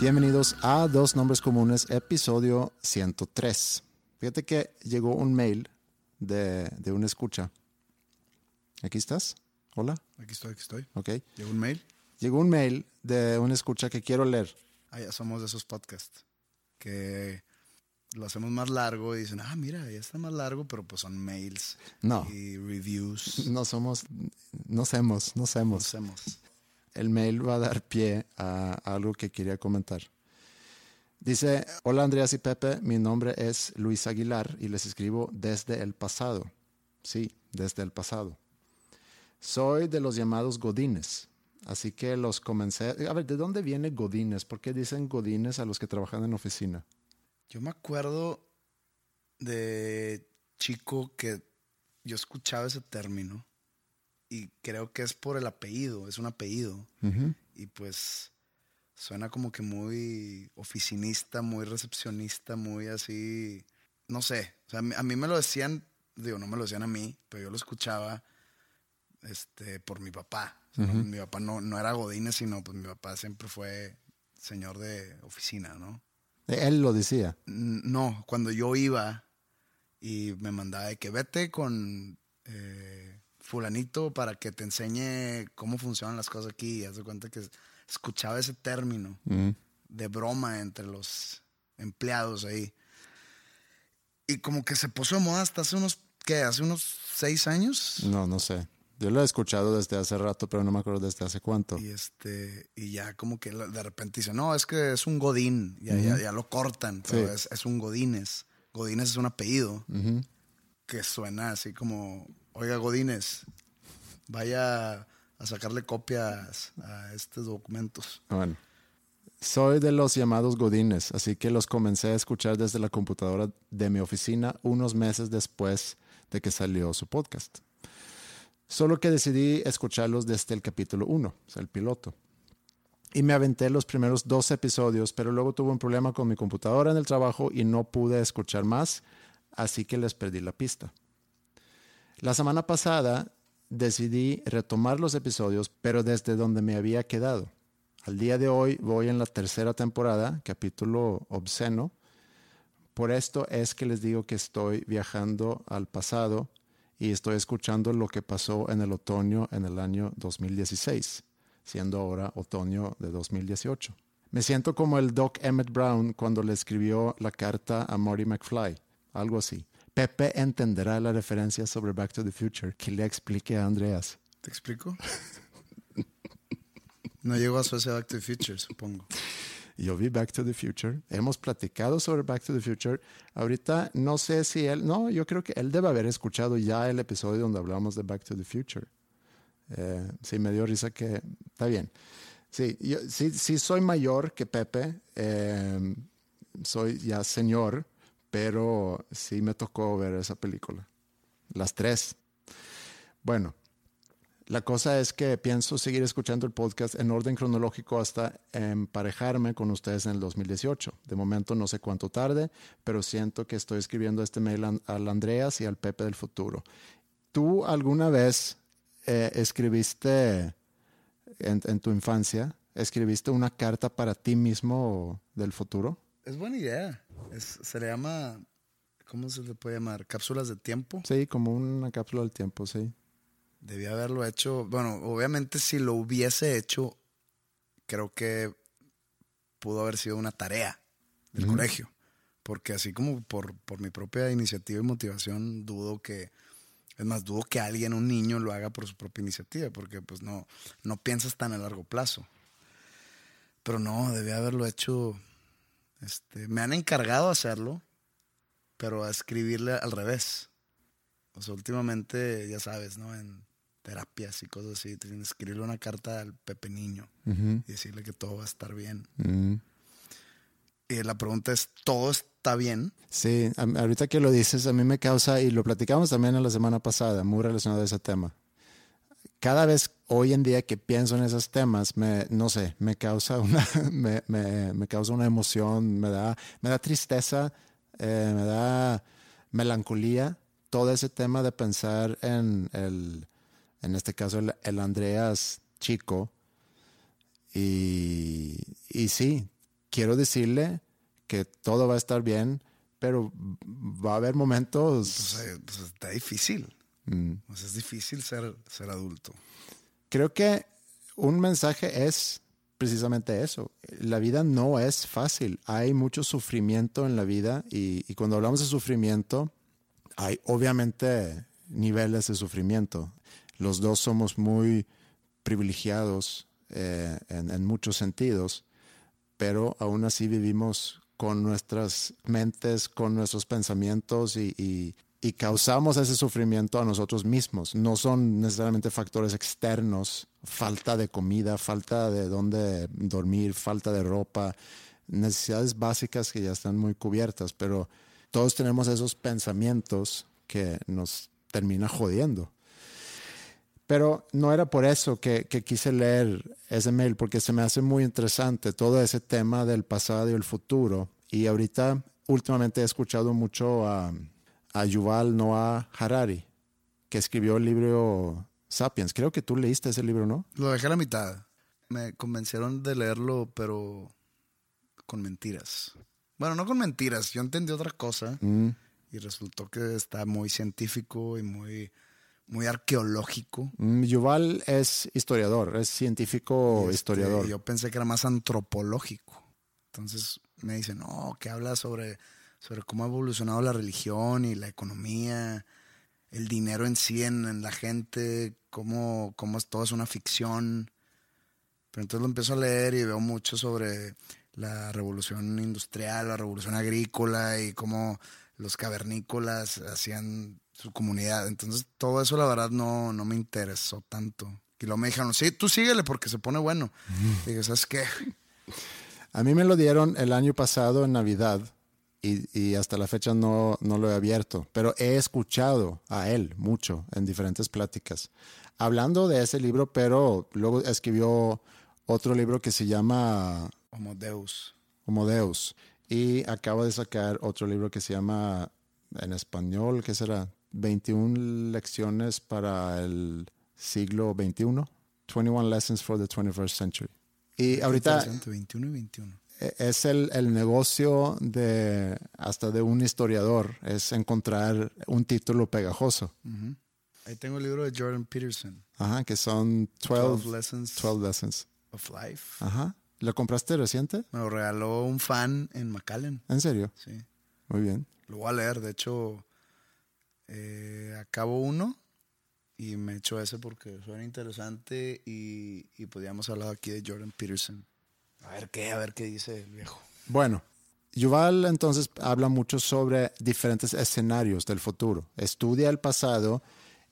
Bienvenidos a Dos Nombres Comunes, episodio 103. Fíjate que llegó un mail de, de una escucha. ¿Aquí estás? Hola. Aquí estoy, aquí estoy. Ok. ¿Llegó un mail? Llegó un mail de una escucha que quiero leer. Ah, ya somos de esos podcasts que lo hacemos más largo y dicen, ah, mira, ya está más largo, pero pues son mails No. y reviews. No somos, no hacemos, no No hacemos. El mail va a dar pie a algo que quería comentar. Dice, hola Andreas y Pepe, mi nombre es Luis Aguilar y les escribo desde el pasado. Sí, desde el pasado. Soy de los llamados Godines, así que los comencé... A ver, ¿de dónde viene Godines? ¿Por qué dicen Godines a los que trabajan en oficina? Yo me acuerdo de chico que yo escuchaba ese término y creo que es por el apellido, es un apellido. Y pues suena como que muy oficinista, muy recepcionista, muy así, no sé. O sea, a mí- me lo decían, digo, no me lo decían a mí, pero yo lo escuchaba este, por mi papá. O sea, no- mi papá no, no era Godínez, sino pues mi papá siempre fue señor de oficina, ¿no? Él lo decía. No, cuando yo iba y me mandaba de que vete con eh, fulanito para que te enseñe cómo funcionan las cosas aquí. Y haz de cuenta que escuchaba ese término de broma entre los empleados ahí. Y como que se puso de moda hasta hace unos, ¿qué? Hace unos seis años. No, no sé. Yo lo he escuchado desde hace rato, pero no me acuerdo desde hace cuánto. Y este, y ya como que de repente dice, no, es que es un Godín, ya, ya, ya lo cortan, pero Sí. es, es un Godínez. Godínez es un apellido que suena así como, oiga Godínez, vaya a sacarle copias a estos documentos. Bueno, soy de los llamados Godines, así que los comencé a escuchar desde la computadora de mi oficina unos meses después de que salió su podcast. Solo que decidí escucharlos desde el capítulo 1, o sea, el piloto. Y me aventé los primeros dos episodios, pero luego tuve un problema con mi computadora en el trabajo y no pude escuchar más, así que les perdí la pista. La semana pasada decidí retomar los episodios, pero desde donde me había quedado. Al día de hoy voy en la tercera temporada, capítulo obsceno. Por esto es que les digo que estoy viajando al pasado y estoy escuchando lo que pasó en el otoño en el año 2016, siendo ahora otoño de 2018. Me siento como el Doc Emmett Brown cuando le escribió la carta a Marty McFly, algo así. Pepe entenderá la referencia sobre Back to the Future que le explique a Andreas. ¿Te explico? No llegó a su ese Back to the Future, supongo. Yo vi Back to the Future. Hemos platicado sobre Back to the Future. Ahorita no sé si él, no, yo creo que él debe haber escuchado ya el episodio donde hablamos de Back to the Future. Eh, sí, me dio risa que está bien. Sí, yo, sí, sí soy mayor que Pepe. eh, soy ya señor, pero sí me tocó ver esa película. Las tres. Bueno, La cosa es que pienso seguir escuchando el podcast en orden cronológico hasta emparejarme con ustedes en el 2018. De momento no sé cuánto tarde, pero siento que estoy escribiendo este mail al Andreas y al Pepe del futuro. ¿Tú alguna vez eh, escribiste en, tu infancia, escribiste una carta para ti mismo del futuro? Es buena idea. Se le llama, ¿cómo se le puede llamar? ¿Cápsulas de tiempo? Sí, como una cápsula del tiempo, sí. Debía haberlo hecho. Bueno, obviamente si lo hubiese hecho, creo que pudo haber sido una tarea del colegio. Porque así como por, por mi propia iniciativa y motivación, dudo que, es más, dudo que alguien, un niño, lo haga por su propia iniciativa, porque pues no, no piensas tan a largo plazo. Pero no, debía haberlo hecho. Este, me han encargado hacerlo, pero a escribirle al revés. O sea, últimamente, ya sabes, ¿no? En terapias y cosas así. Tienes que escribirle una carta al Pepe Niño y decirle que todo va a estar bien. Y la pregunta es, ¿todo está bien? Sí, ahorita que lo dices, a mí me causa, y lo platicamos también en la semana pasada, muy relacionado a ese tema. Cada vez hoy en día que pienso en esos temas, me, no sé, me causa una, me, me, causa una emoción, me da, me da tristeza, eh, me da melancolía, todo ese tema de pensar en el, en este caso el, Andreas chico. Y, y, sí, quiero decirle que todo va a estar bien, pero va a haber momentos... Pues, eh, pues está difícil. Mm. es difícil ser, ser adulto. Creo que un mensaje es precisamente eso. La vida no es fácil. Hay mucho sufrimiento en la vida y, y cuando hablamos de sufrimiento, hay obviamente niveles de sufrimiento los dos somos muy privilegiados eh, en, muchos sentidos, pero aún así vivimos con nuestras mentes, con nuestros pensamientos y, causamos ese sufrimiento a nosotros mismos. No son necesariamente factores externos, falta de comida, falta de dónde dormir, falta de ropa, necesidades básicas que ya están muy cubiertas, pero todos tenemos esos pensamientos que nos termina jodiendo. Pero no era por eso que, quise leer ese mail, porque se me hace muy interesante todo ese tema del pasado y el futuro. Y ahorita, últimamente he escuchado mucho a, a Yuval Noah Harari, que escribió el libro Sapiens. Creo que tú leíste ese libro, ¿no? Lo dejé a la mitad. Me convencieron de leerlo, pero con mentiras. Bueno, no con mentiras. Yo entendí otra cosa mm. y resultó que está muy científico y muy muy arqueológico. Mm, Yuval es historiador, es científico este, historiador. Yo pensé que era más antropológico. Entonces me dicen, no, que habla sobre, sobre cómo ha evolucionado la religión y la economía, el dinero en sí en, la gente, cómo, cómo todo es una ficción. Pero entonces lo empiezo a leer y veo mucho sobre la revolución industrial, la revolución agrícola y cómo los cavernícolas hacían su comunidad. Entonces, todo eso la verdad no, no me interesó tanto. Y luego me dijeron, sí, tú síguele porque se pone bueno. Y dije, ¿sabes qué? A mí me lo dieron el año pasado en Navidad y, y, hasta la fecha no, no lo he abierto, pero he escuchado a él mucho en diferentes pláticas. Hablando de ese libro, pero luego escribió otro libro que se llama Homo Deus. Homo Deus. Y acaba de sacar otro libro que se llama en español, ¿qué será? 21 lecciones para el siglo XXI. 21 Lessons for the 21st Century. Y ahorita... 21 y 21. E, es el, el, negocio de hasta de un historiador, es encontrar un título pegajoso. Ahí tengo el libro de Jordan Peterson. Ajá, que son 12, lessons, 12 lessons of life. Ajá. ¿Lo compraste reciente? Me lo regaló un fan en McAllen. ¿En serio? Sí. Muy bien. Lo voy a leer, de hecho, eh, acabo uno y me echo ese porque suena interesante y, y podíamos hablar aquí de Jordan Peterson. A ver qué, a ver qué dice el viejo. Bueno, Yuval entonces habla mucho sobre diferentes escenarios del futuro. Estudia el pasado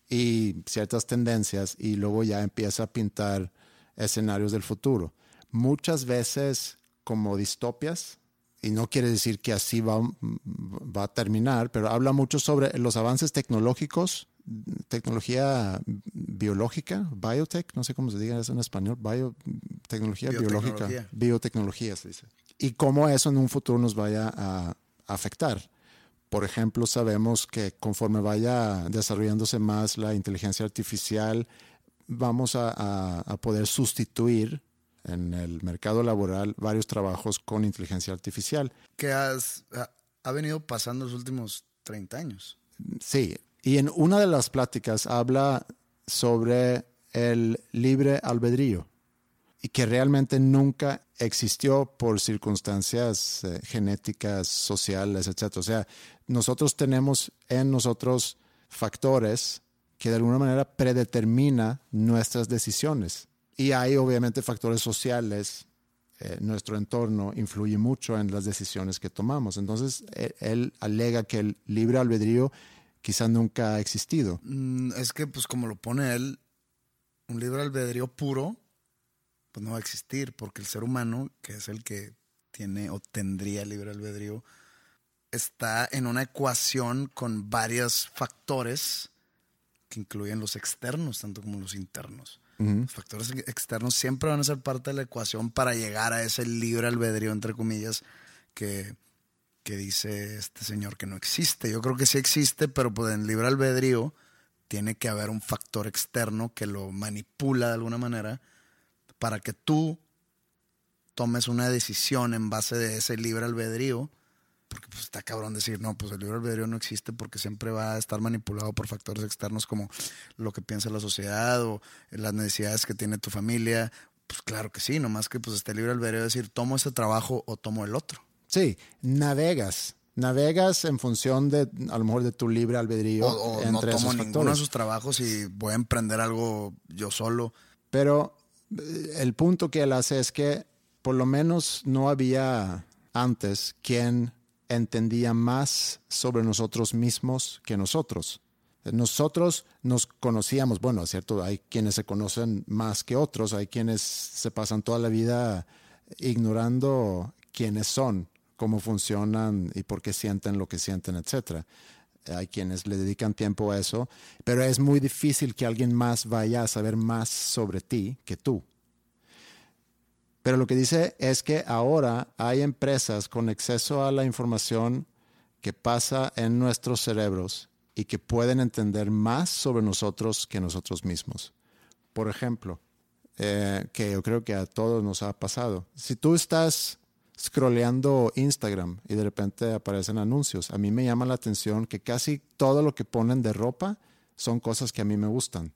y ciertas tendencias y luego ya empieza a pintar escenarios del futuro. Muchas veces como distopias, y no quiere decir que así va, va a terminar, pero habla mucho sobre los avances tecnológicos, tecnología biológica, biotech, no sé cómo se diga eso en español, biotecnología biológica, Biotecnología. se dice. Y cómo eso en un futuro nos vaya a afectar. Por ejemplo, sabemos que conforme vaya desarrollándose más la inteligencia artificial, vamos a, a- a poder sustituir en el mercado laboral varios trabajos con inteligencia artificial. Que has, ha, ha venido pasando los últimos 30 años. Sí, y en una de las pláticas habla sobre el libre albedrío y que realmente nunca existió por circunstancias eh, genéticas, sociales, etc. O sea, nosotros tenemos en nosotros factores que de alguna manera predetermina nuestras decisiones. Y hay obviamente factores sociales, eh, nuestro entorno influye mucho en las decisiones que tomamos. Entonces, él, él alega que el libre albedrío quizá nunca ha existido. Mm, es que, pues, como lo pone él, un libre albedrío puro, pues no va a existir, porque el ser humano, que es el que tiene o tendría libre albedrío, está en una ecuación con varios factores que incluyen los externos, tanto como los internos. Los factores externos siempre van a ser parte de la ecuación para llegar a ese libre albedrío, entre comillas, que, que dice este señor que no existe. Yo creo que sí existe, pero pues en libre albedrío tiene que haber un factor externo que lo manipula de alguna manera para que tú tomes una decisión en base de ese libre albedrío. Porque pues está cabrón decir, no, pues el libre albedrío no existe porque siempre va a estar manipulado por factores externos como lo que piensa la sociedad o las necesidades que tiene tu familia. Pues claro que sí, nomás que pues este libre albedrío de decir, tomo ese trabajo o tomo el otro. Sí, navegas. Navegas en función de, a lo mejor, de tu libre albedrío O, o no entre tomo esos ninguno de esos trabajos y voy a emprender algo yo solo. Pero eh, el punto que él hace es que por lo menos no había antes quien entendía más sobre nosotros mismos que nosotros. Nosotros nos conocíamos, bueno, es cierto, hay quienes se conocen más que otros, hay quienes se pasan toda la vida ignorando quiénes son, cómo funcionan y por qué sienten lo que sienten, etcétera. Hay quienes le dedican tiempo a eso, pero es muy difícil que alguien más vaya a saber más sobre ti que tú. Pero lo que dice es que ahora hay empresas con acceso a la información que pasa en nuestros cerebros y que pueden entender más sobre nosotros que nosotros mismos. Por ejemplo, eh, que yo creo que a todos nos ha pasado. Si tú estás scrolleando Instagram y de repente aparecen anuncios, a mí me llama la atención que casi todo lo que ponen de ropa son cosas que a mí me gustan.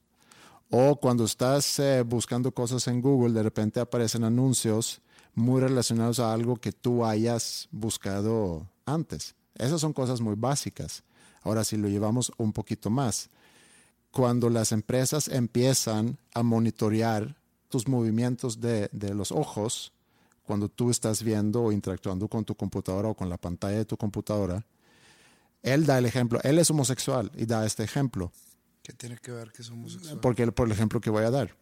O cuando estás eh, buscando cosas en Google, de repente aparecen anuncios muy relacionados a algo que tú hayas buscado antes. Esas son cosas muy básicas. Ahora, si lo llevamos un poquito más, cuando las empresas empiezan a monitorear tus movimientos de, de los ojos, cuando tú estás viendo o interactuando con tu computadora o con la pantalla de tu computadora, él da el ejemplo, él es homosexual y da este ejemplo. ¿Qué tiene que ver que somos homosexual? Porque, por el ejemplo que voy a dar.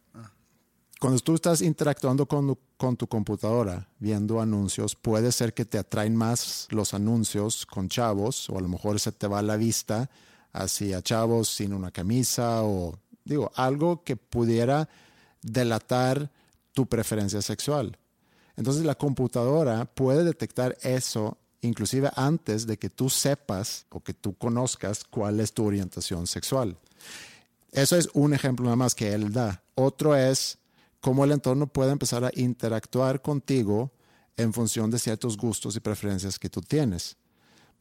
Cuando tú estás interactuando con, con, tu computadora, viendo anuncios, puede ser que te atraen más los anuncios con chavos, o a lo mejor se te va la vista hacia chavos sin una camisa, o digo, algo que pudiera delatar tu preferencia sexual. Entonces la computadora puede detectar eso inclusive antes de que tú sepas o que tú conozcas cuál es tu orientación sexual. Eso es un ejemplo nada más que él da. Otro es cómo el entorno puede empezar a interactuar contigo en función de ciertos gustos y preferencias que tú tienes.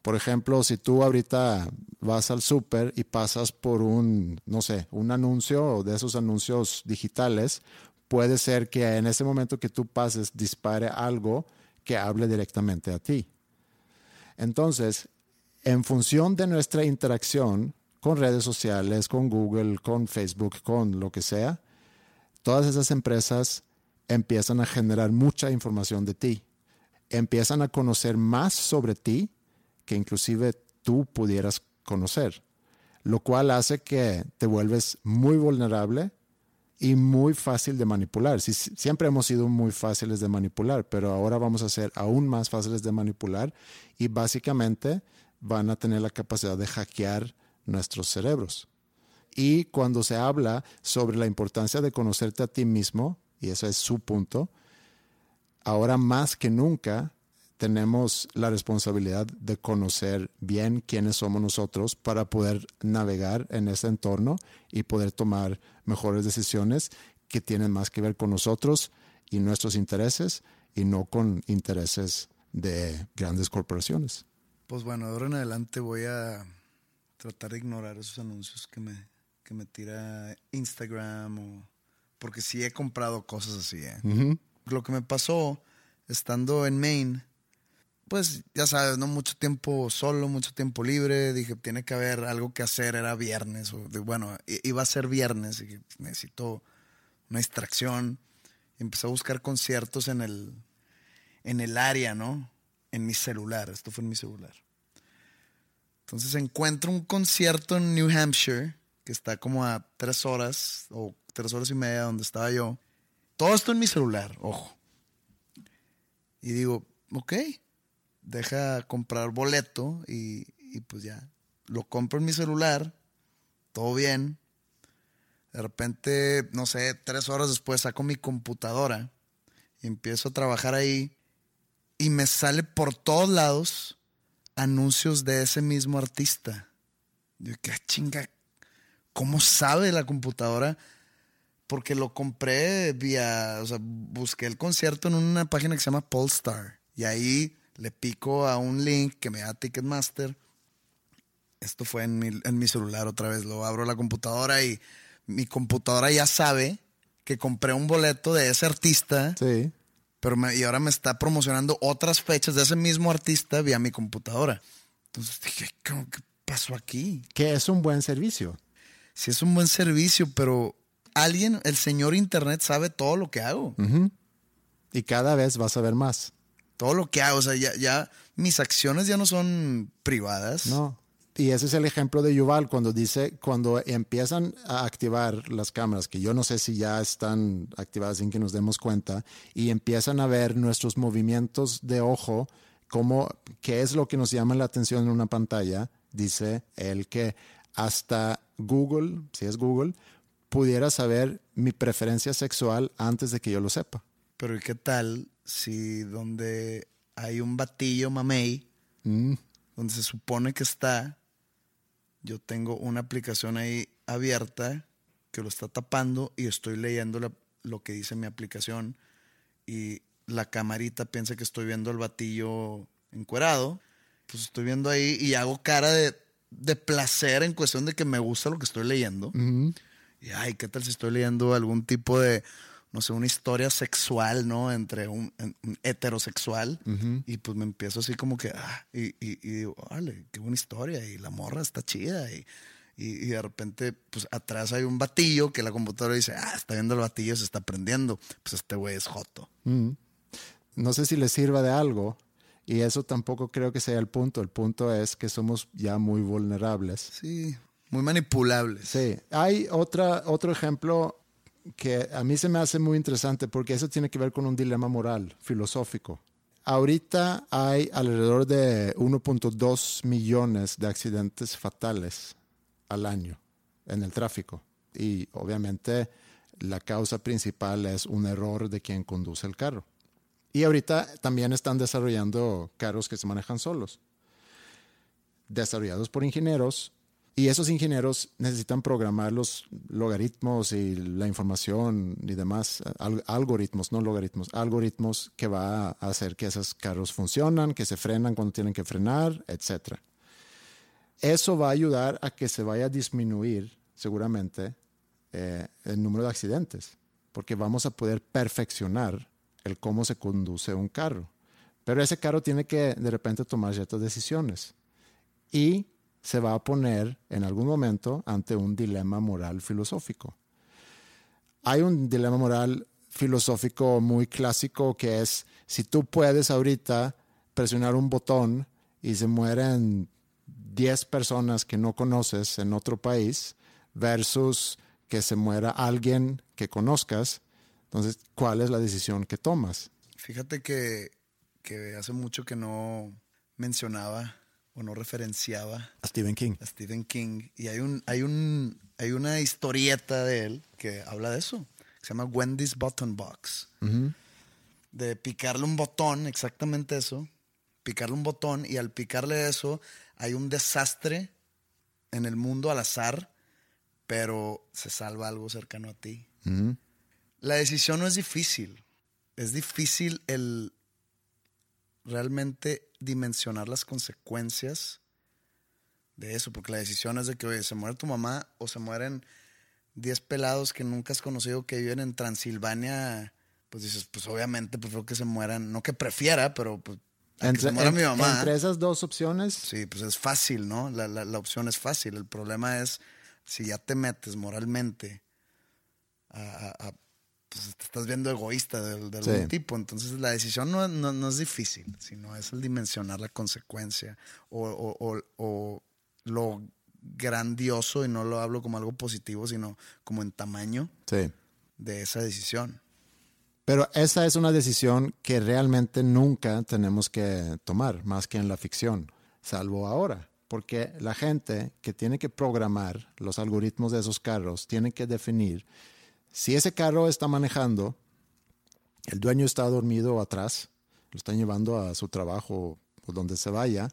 Por ejemplo, si tú ahorita vas al súper y pasas por un, no sé, un anuncio de esos anuncios digitales, puede ser que en ese momento que tú pases dispare algo que hable directamente a ti. Entonces, en función de nuestra interacción con redes sociales, con Google, con Facebook, con lo que sea, todas esas empresas empiezan a generar mucha información de ti. Empiezan a conocer más sobre ti que inclusive tú pudieras conocer, lo cual hace que te vuelves muy vulnerable y muy fácil de manipular. Sí, siempre hemos sido muy fáciles de manipular, pero ahora vamos a ser aún más fáciles de manipular y básicamente van a tener la capacidad de hackear nuestros cerebros. Y cuando se habla sobre la importancia de conocerte a ti mismo, y ese es su punto, ahora más que nunca tenemos la responsabilidad de conocer bien quiénes somos nosotros para poder navegar en ese entorno y poder tomar mejores decisiones que tienen más que ver con nosotros y nuestros intereses y no con intereses de grandes corporaciones. Pues bueno, de ahora en adelante voy a tratar de ignorar esos anuncios que me, que me tira Instagram o porque sí he comprado cosas así. ¿eh? Lo que me pasó estando en Maine, pues ya sabes, no mucho tiempo solo, mucho tiempo libre. Dije, tiene que haber algo que hacer. Era viernes, bueno, iba a ser viernes y necesito una distracción. Y empecé a buscar conciertos en el, en el área, ¿no? En mi celular. Esto fue en mi celular. Entonces encuentro un concierto en New Hampshire, que está como a tres horas o tres horas y media donde estaba yo. Todo esto en mi celular, ojo. Y digo, ok, deja comprar boleto y, y pues ya. Lo compro en mi celular, todo bien. De repente, no sé, tres horas después saco mi computadora y empiezo a trabajar ahí y me sale por todos lados anuncios de ese mismo artista. Yo, qué ah, chinga, ¿cómo sabe la computadora? Porque lo compré vía, o sea, busqué el concierto en una página que se llama Polestar y ahí le pico a un link que me da Ticketmaster. Esto fue en mi, en mi celular otra vez, lo abro la computadora y mi computadora ya sabe que compré un boleto de ese artista. Sí. Pero y ahora me está promocionando otras fechas de ese mismo artista vía mi computadora. Entonces dije, ¿qué pasó aquí? Que es un buen servicio. Sí, es un buen servicio, pero alguien, el señor Internet, sabe todo lo que hago. Y cada vez vas a ver más. Todo lo que hago, o sea, ya, ya mis acciones ya no son privadas. No. Y ese es el ejemplo de Yuval cuando dice, cuando empiezan a activar las cámaras, que yo no sé si ya están activadas sin que nos demos cuenta, y empiezan a ver nuestros movimientos de ojo, como, qué es lo que nos llama la atención en una pantalla, dice él que hasta Google, si es Google, pudiera saber mi preferencia sexual antes de que yo lo sepa. Pero ¿y qué tal si donde hay un batillo mamey, mm. donde se supone que está, yo tengo una aplicación ahí abierta que lo está tapando y estoy leyendo lo que dice mi aplicación y la camarita piensa que estoy viendo el batillo encuerado, pues estoy viendo ahí y hago cara de, placer en cuestión de que me gusta lo que estoy leyendo. Y ay, ¿qué tal si estoy leyendo algún tipo de no sé, una historia sexual, ¿no? Entre un, heterosexual. Y pues me empiezo así como que, ah, y, y, digo, vale, qué buena historia. Y la morra está chida. Y, y, de repente, pues atrás hay un batillo que la computadora dice, ah, está viendo el batillo, se está prendiendo. Pues este güey es joto. No sé si le sirva de algo. Y eso tampoco creo que sea el punto. El punto es que somos ya muy vulnerables. Sí, muy manipulables. Sí. Hay otra, otro ejemplo que a mí se me hace muy interesante porque eso tiene que ver con un dilema moral, filosófico. Ahorita hay alrededor de 1.2 millones de accidentes fatales al año en el tráfico y obviamente la causa principal es un error de quien conduce el carro. Y ahorita también están desarrollando carros que se manejan solos, desarrollados por ingenieros y esos ingenieros necesitan programar los logaritmos y la información y demás, algoritmos, no logaritmos, algoritmos que va a hacer que esos carros funcionan, que se frenan cuando tienen que frenar, etc. Eso va a ayudar a que se vaya a disminuir seguramente eh, el número de accidentes, porque vamos a poder perfeccionar el cómo se conduce un carro. Pero ese carro tiene que de repente tomar ciertas decisiones. Y se va a poner en algún momento ante un dilema moral filosófico. Hay un dilema moral filosófico muy clásico que es si tú puedes ahorita presionar un botón y se mueren 10 personas que no conoces en otro país versus que se muera alguien que conozcas, entonces, ¿cuál es la decisión que tomas? Fíjate que, que hace mucho que no mencionaba o no referenciaba a Stephen King. A Stephen King. Y hay un, hay un Hay una historieta de él que habla de eso. Se llama Wendy's Button Box. De picarle un botón, exactamente eso. Picarle un botón y al picarle eso hay un desastre en el mundo al azar, pero se salva algo cercano a ti. La decisión no es difícil. Es difícil el realmente dimensionar las consecuencias de eso, porque la decisión es de que, oye, se muere tu mamá o se mueren 10 pelados que nunca has conocido que viven en Transilvania, pues dices, pues obviamente prefiero que se mueran, no que prefiera, pero pues a que se muera mi mamá. Entre esas dos opciones. Sí, pues es fácil, ¿no? La, la, la opción es fácil. El problema es si ya te metes moralmente a, a- a- pues te estás viendo egoísta de, de algún Sí. tipo. Entonces la decisión no, no- no es difícil, sino es el dimensionar la consecuencia o, o- o- o lo grandioso, y no lo hablo como algo positivo, sino como en tamaño Sí. de esa decisión. Pero esa es una decisión que realmente nunca tenemos que tomar, más que en la ficción, salvo ahora. Porque la gente que tiene que programar los algoritmos de esos carros tiene que definir si ese carro está manejando, el dueño está dormido atrás, lo están llevando a su trabajo o donde se vaya,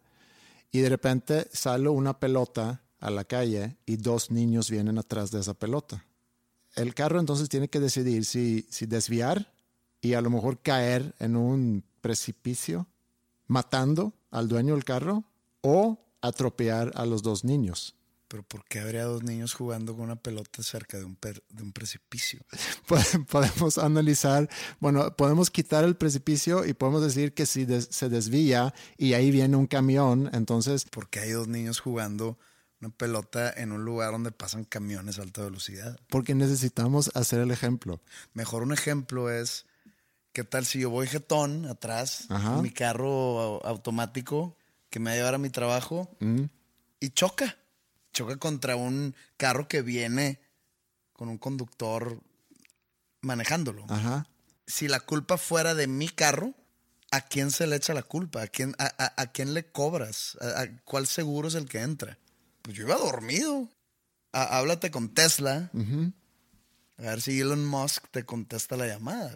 y de repente sale una pelota a la calle y dos niños vienen atrás de esa pelota. El carro entonces tiene que decidir si, si desviar y a lo mejor caer en un precipicio matando al dueño del carro o atropellar a los dos niños. Pero ¿por qué habría dos niños jugando con una pelota cerca de un, per- de un precipicio? Pod- Podemos analizar, bueno, podemos quitar el precipicio y podemos decir que si des- se desvía y ahí viene un camión, entonces, ¿Por qué hay dos niños jugando una pelota en un lugar donde pasan camiones a alta velocidad? porque necesitamos hacer el ejemplo. Mejor un ejemplo es, ¿qué tal si yo voy jetón atrás en mi carro au- automático que me va a llevar a mi trabajo Mm, y choca? Choca contra un carro que viene con un conductor manejándolo. Ajá. Si la culpa fuera de mi carro, ¿a quién se le echa la culpa? ¿A quién, a, a- a quién le cobras? ¿A, a cuál seguro es el que entra? Pues yo iba dormido. Há- háblate con Tesla. A ver si Elon Musk te contesta la llamada.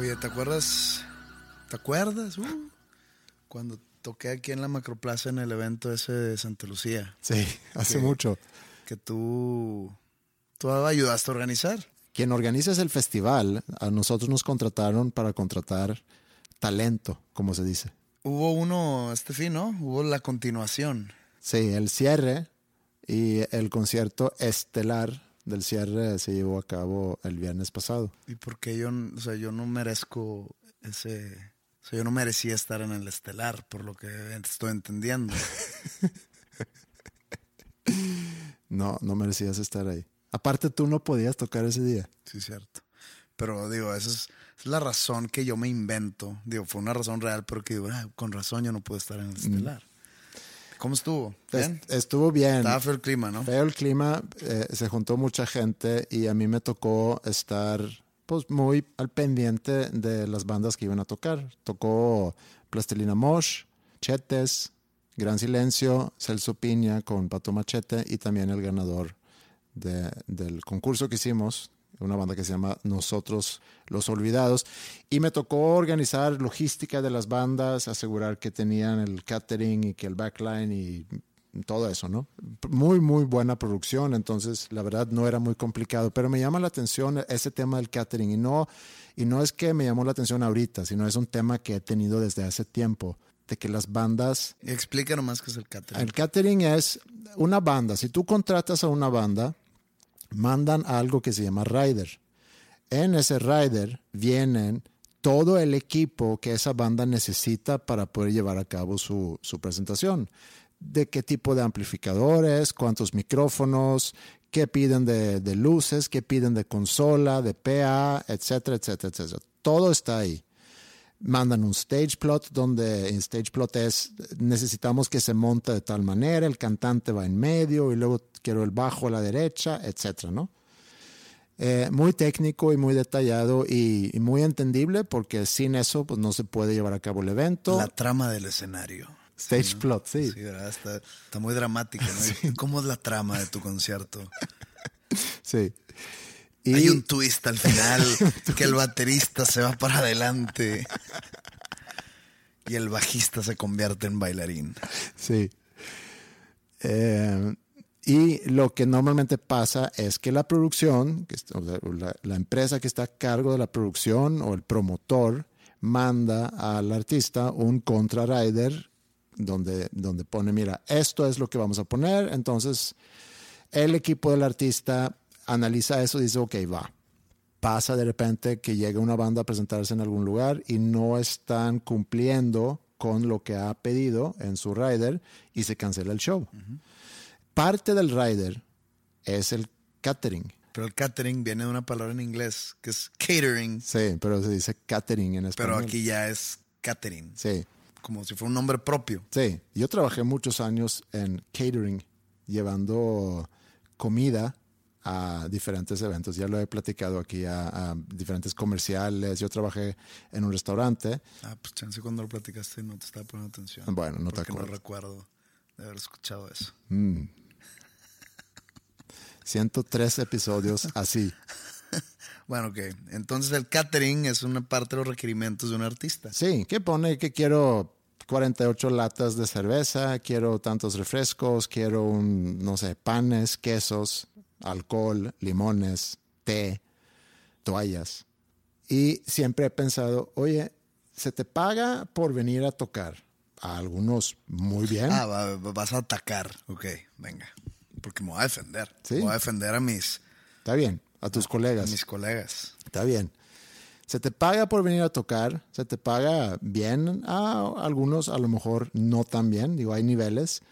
Oye, ¿te acuerdas? ¿Te acuerdas? Uh, cuando toqué aquí en la Macroplaza en el evento ese de Santa Lucía, Sí, hace mucho. que tú, tú ayudaste a organizar. Quien organiza el festival, a nosotros nos contrataron para contratar talento, como se dice. Hubo uno, este fin, ¿no? Hubo la continuación. Sí, el cierre y el concierto estelar del cierre se llevó a cabo el viernes pasado. Y porque yo, o sea, yo no merezco ese, o sea, yo no merecía estar en el estelar, por lo que estoy entendiendo. No, no merecías estar ahí. Aparte, tú no podías tocar ese día. Sí, cierto. Pero digo, esa es, es la razón que yo me invento. Digo, fue una razón real, pero que digo, ah, con razón yo no pude estar en el estelar. ¿Cómo estuvo? Estuvo bien. Estaba feo el clima, ¿no? Feo el clima, eh, se juntó mucha gente y a mí me tocó estar pues muy al pendiente de las bandas que iban a tocar. Tocó Plastilina Mosh, Chetes, Gran Silencio, Celso Piña con Pato Machete y también el ganador de- del concurso que hicimos, una banda que se llama Nosotros los Olvidados. Y me tocó organizar logística de las bandas, asegurar que tenían el catering y que el backline y todo eso, ¿no? Muy, muy buena producción, entonces la verdad no era muy complicado, pero me llama la atención ese tema del catering y no, y no es que me llamó la atención ahorita, sino es un tema que he tenido desde hace tiempo, de que las bandas... Explica nomás qué es el catering. El catering es una banda, si tú contratas a una banda, mandan algo que se llama rider. En ese rider vienen todo el equipo que esa banda necesita para poder llevar a cabo su, su presentación de qué tipo de amplificadores, cuántos micrófonos, qué piden de, de, luces, qué piden de consola, de PA, etcétera, etcétera, etcétera. Todo está ahí. Mandan un stage plot donde en stage plot es necesitamos que se monte de tal manera, el cantante va en medio y luego quiero el bajo a la derecha, etcétera, ¿no? Eh, muy técnico y muy detallado y, y, muy entendible porque sin eso pues no se puede llevar a cabo el evento. La trama del escenario. Stage Sí, ¿no? plot, sí. Sí. Está, está muy dramático, ¿no? ¿Cómo es la trama de tu concierto? Sí. Y Hay un twist al final, que el baterista se va para adelante y el bajista se convierte en bailarín. Sí. Eh, y lo que normalmente pasa es que la producción, que o sea, la, la empresa que está a cargo de la producción o el promotor, manda al artista un contrarider donde, donde pone, mira, esto es lo que vamos a poner. Entonces, el equipo del artista analiza eso y dice, ok, va. Pasa de repente que llega una banda a presentarse en algún lugar y no están cumpliendo con lo que ha pedido en su rider y se cancela el show. Parte del rider es el catering. Pero el catering viene de una palabra en inglés que es catering, Sí, pero se dice catering en español. pero aquí ya es catering, Sí, como si fuera un nombre propio. sí. Yo trabajé muchos años en catering, llevando comida a diferentes eventos. Ya lo he platicado aquí a, a diferentes comerciales. Yo trabajé en un restaurante. Ah, pues chance cuando lo platicaste no te estaba poniendo atención. Bueno, no te porque no recuerdo de haber escuchado eso. 103 episodios así. Bueno, ok. Entonces el catering es una parte de los requerimientos de un artista. Sí, que pone que quiero 48 latas de cerveza, quiero tantos refrescos, quiero un, no sé, panes, quesos, alcohol, limones, té, toallas. Y siempre he pensado, oye, se te paga por venir a tocar. A algunos muy bien. Ah, va- va- vas a atacar. Ok, venga. Porque me voy a defender. Sí. Voy a defender a mis, Está bien, a tus a colegas. mis colegas. Está bien. Se te paga por venir a tocar, se te paga bien, a algunos a lo mejor no tan bien, digo, hay niveles.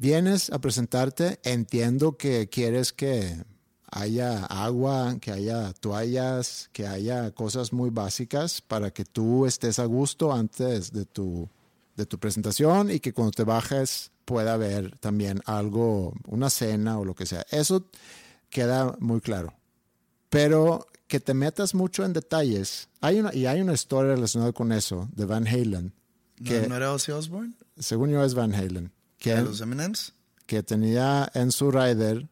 Vienes a presentarte, entiendo que quieres que haya agua, que haya toallas, que haya cosas muy básicas para que tú estés a gusto antes de tu, de tu presentación y que cuando te bajes pueda haber también algo, una cena o lo que sea. Eso queda muy claro pero que te metas mucho en detalles. Hay una, y hay una historia relacionada con eso de Van Halen, que ¿No, ¿No era Ozzy Osbourne? según yo es Van Halen, que, ¿De los M&M's? que tenía en su rider,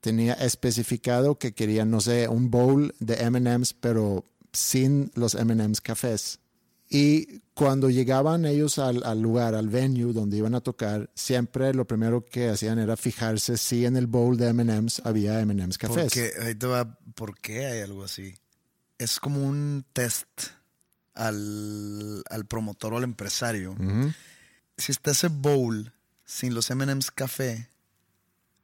tenía especificado que quería, no sé, un bowl de MMs, pero sin los MMs cafés. Y cuando llegaban ellos al, al lugar, al venue donde iban a tocar, siempre lo primero que hacían era fijarse si en el bowl de MMs había MMs cafés. Porque, ahí te va, ¿por qué hay algo así? Es como un test al, al promotor o al empresario. Si está ese bowl sin los M&M's café,